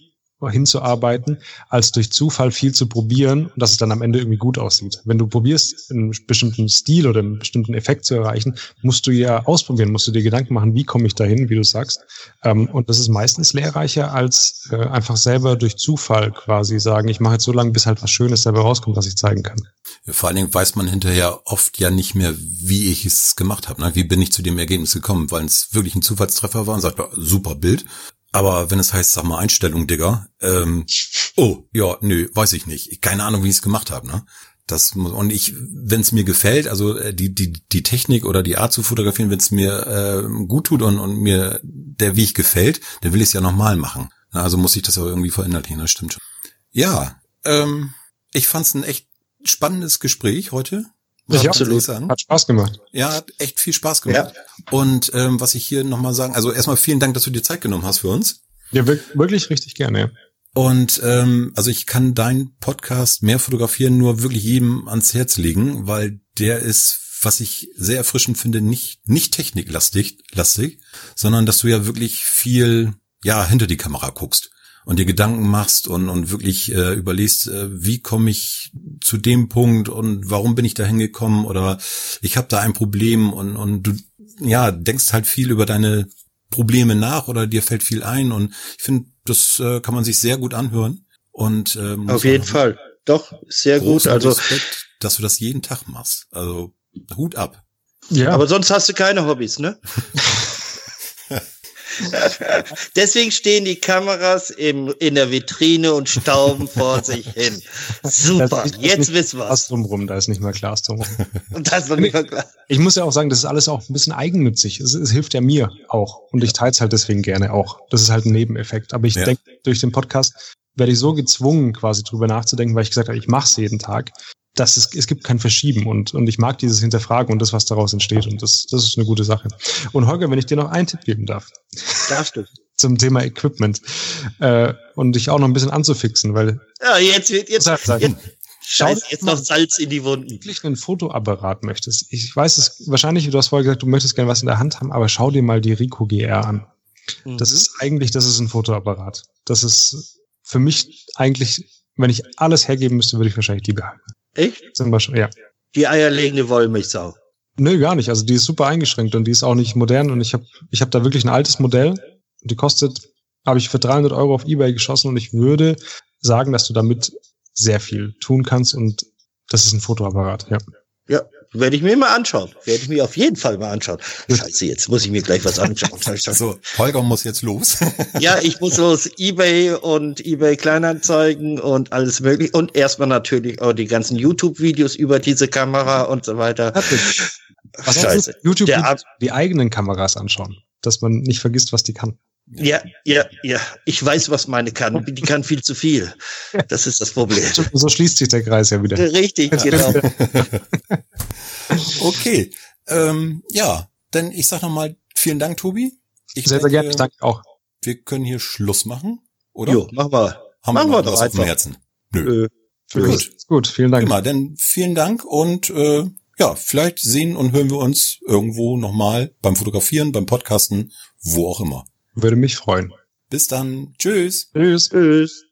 hinzuarbeiten, als durch Zufall viel zu probieren und dass es dann am Ende irgendwie gut aussieht. Wenn du probierst, einen bestimmten Stil oder einen bestimmten Effekt zu erreichen, musst du ja ausprobieren, musst du dir Gedanken machen, wie komme ich dahin, wie du sagst. Ähm, und das ist meistens lehrreicher, als äh, einfach selber durch Zufall quasi sagen, ich mache jetzt so lange, bis halt was Schönes dabei rauskommt, was ich zeigen kann.
Vor allen Dingen weiß man hinterher oft ja nicht mehr, wie ich es gemacht habe. Ne? Wie bin ich zu dem Ergebnis gekommen, weil es wirklich ein Zufallstreffer war und sagt, super Bild. Aber wenn es heißt, sag mal Einstellung, Digga, ähm, oh, ja, nö, weiß ich nicht. Keine Ahnung, wie ich es gemacht habe, ne? Das muss, und ich, wenn es mir gefällt, also äh, die, die, die Technik oder die Art zu fotografieren, wenn es mir äh, gut tut und, und mir der Weg gefällt, dann will ich es ja nochmal machen. Also muss ich das aber irgendwie verinnerlichen, das stimmt schon. Ja, ähm, ich fand es ein echt spannendes Gespräch heute.
Ich absolut. Hat Spaß gemacht.
Ja, hat echt viel Spaß gemacht. Ja. Und ähm, was ich hier nochmal sagen, also erstmal vielen Dank, dass du dir Zeit genommen hast für uns.
Ja, wirklich richtig gerne.
Und ähm, also ich kann deinen Podcast mehr fotografieren nur wirklich jedem ans Herz legen, weil der ist, was ich sehr erfrischend finde, nicht nicht techniklastig, lastig, sondern dass du ja wirklich viel ja hinter die Kamera guckst und dir Gedanken machst und, und wirklich äh, überlegst, äh, wie komme ich zu dem Punkt und warum bin ich da hingekommen oder ich habe da ein Problem und, und du ja denkst halt viel über deine Probleme nach oder dir fällt viel ein und ich finde, das äh, kann man sich sehr gut anhören und
äh, auf jeden Fall. Doch sehr gut. also
Respekt, dass du das jeden Tag machst. Also Hut ab.
Ja. Aber sonst hast du keine Hobbys ne *laughs* Deswegen stehen die Kameras im, in der Vitrine und stauben vor *laughs* sich hin. Super, ist, jetzt wissen wir
Glas drumrum, da ist nicht mehr Glas drumrum. *laughs*
und das ist noch nicht mehr Glas.
Ich muss ja auch sagen, das ist alles auch ein bisschen eigennützig. Es, es hilft ja mir auch. Und ich teile es halt deswegen gerne auch. Das ist halt ein Nebeneffekt. Aber ich ja. denke, durch den Podcast werde ich so gezwungen, quasi drüber nachzudenken, weil ich gesagt habe, ich mache es jeden Tag, dass es, es gibt kein Verschieben und, und ich mag dieses Hinterfragen und das, was daraus entsteht und das, das ist eine gute Sache. Und Holger, wenn ich dir noch einen Tipp geben darf.
Darfst du.
Zum Thema Equipment äh, und dich auch noch ein bisschen anzufixen, weil.
Ja, jetzt wird jetzt. Sag, jetzt. Scheiße, jetzt noch Salz in die Wunden.
Wirklich einen Fotoapparat möchtest. Ich weiß es wahrscheinlich, du hast vorher gesagt, du möchtest gerne was in der Hand haben, aber schau dir mal die Rico GR an. Mhm. Das ist eigentlich, das ist ein Fotoapparat. Das ist für mich eigentlich, wenn ich alles hergeben müsste, würde ich wahrscheinlich die behalten.
Echt?
Zum Beispiel, ja.
Die eierlegende Wollmilchsau.
Nö, gar nicht. Also die ist super eingeschränkt und die ist auch nicht modern und ich habe ich hab da wirklich ein altes Modell. Die kostet, habe ich für 300 Euro auf Ebay geschossen und ich würde sagen, dass du damit sehr viel tun kannst und das ist ein Fotoapparat, ja.
Ja, werde ich mir mal anschauen. Werde ich mir auf jeden Fall mal anschauen. Scheiße, jetzt muss ich mir gleich was anschauen. *laughs*
so, Holger muss jetzt los. *laughs*
ja, ich muss los. Ebay und Ebay Kleinanzeigen und alles mögliche. Und erstmal natürlich auch die ganzen YouTube-Videos über diese Kamera und so weiter.
Was Scheiße. YouTube der die eigenen Kameras anschauen, dass man nicht vergisst, was die kann.
Ja, ja, ja. Ich weiß, was meine kann. *laughs* Die kann viel zu viel. Das ist das Problem. *laughs*
So schließt sich der Kreis ja wieder.
Richtig, genau. *laughs*
okay. Ähm, ja, dann ich sag nochmal vielen Dank, Tobi.
Ich sehr, sehr gerne. Ich danke auch.
Wir können hier Schluss machen, oder?
Jo, mach mal.
Haben machen wir, wir was auf dem Herzen?
Nö. Nö. Gut. Gut, vielen Dank.
Immer, denn vielen Dank und äh, ja, vielleicht sehen und hören wir uns irgendwo nochmal beim Fotografieren, beim Podcasten, wo auch immer.
Würde mich freuen.
Bis dann. Tschüss.
Tschüss. Tschüss.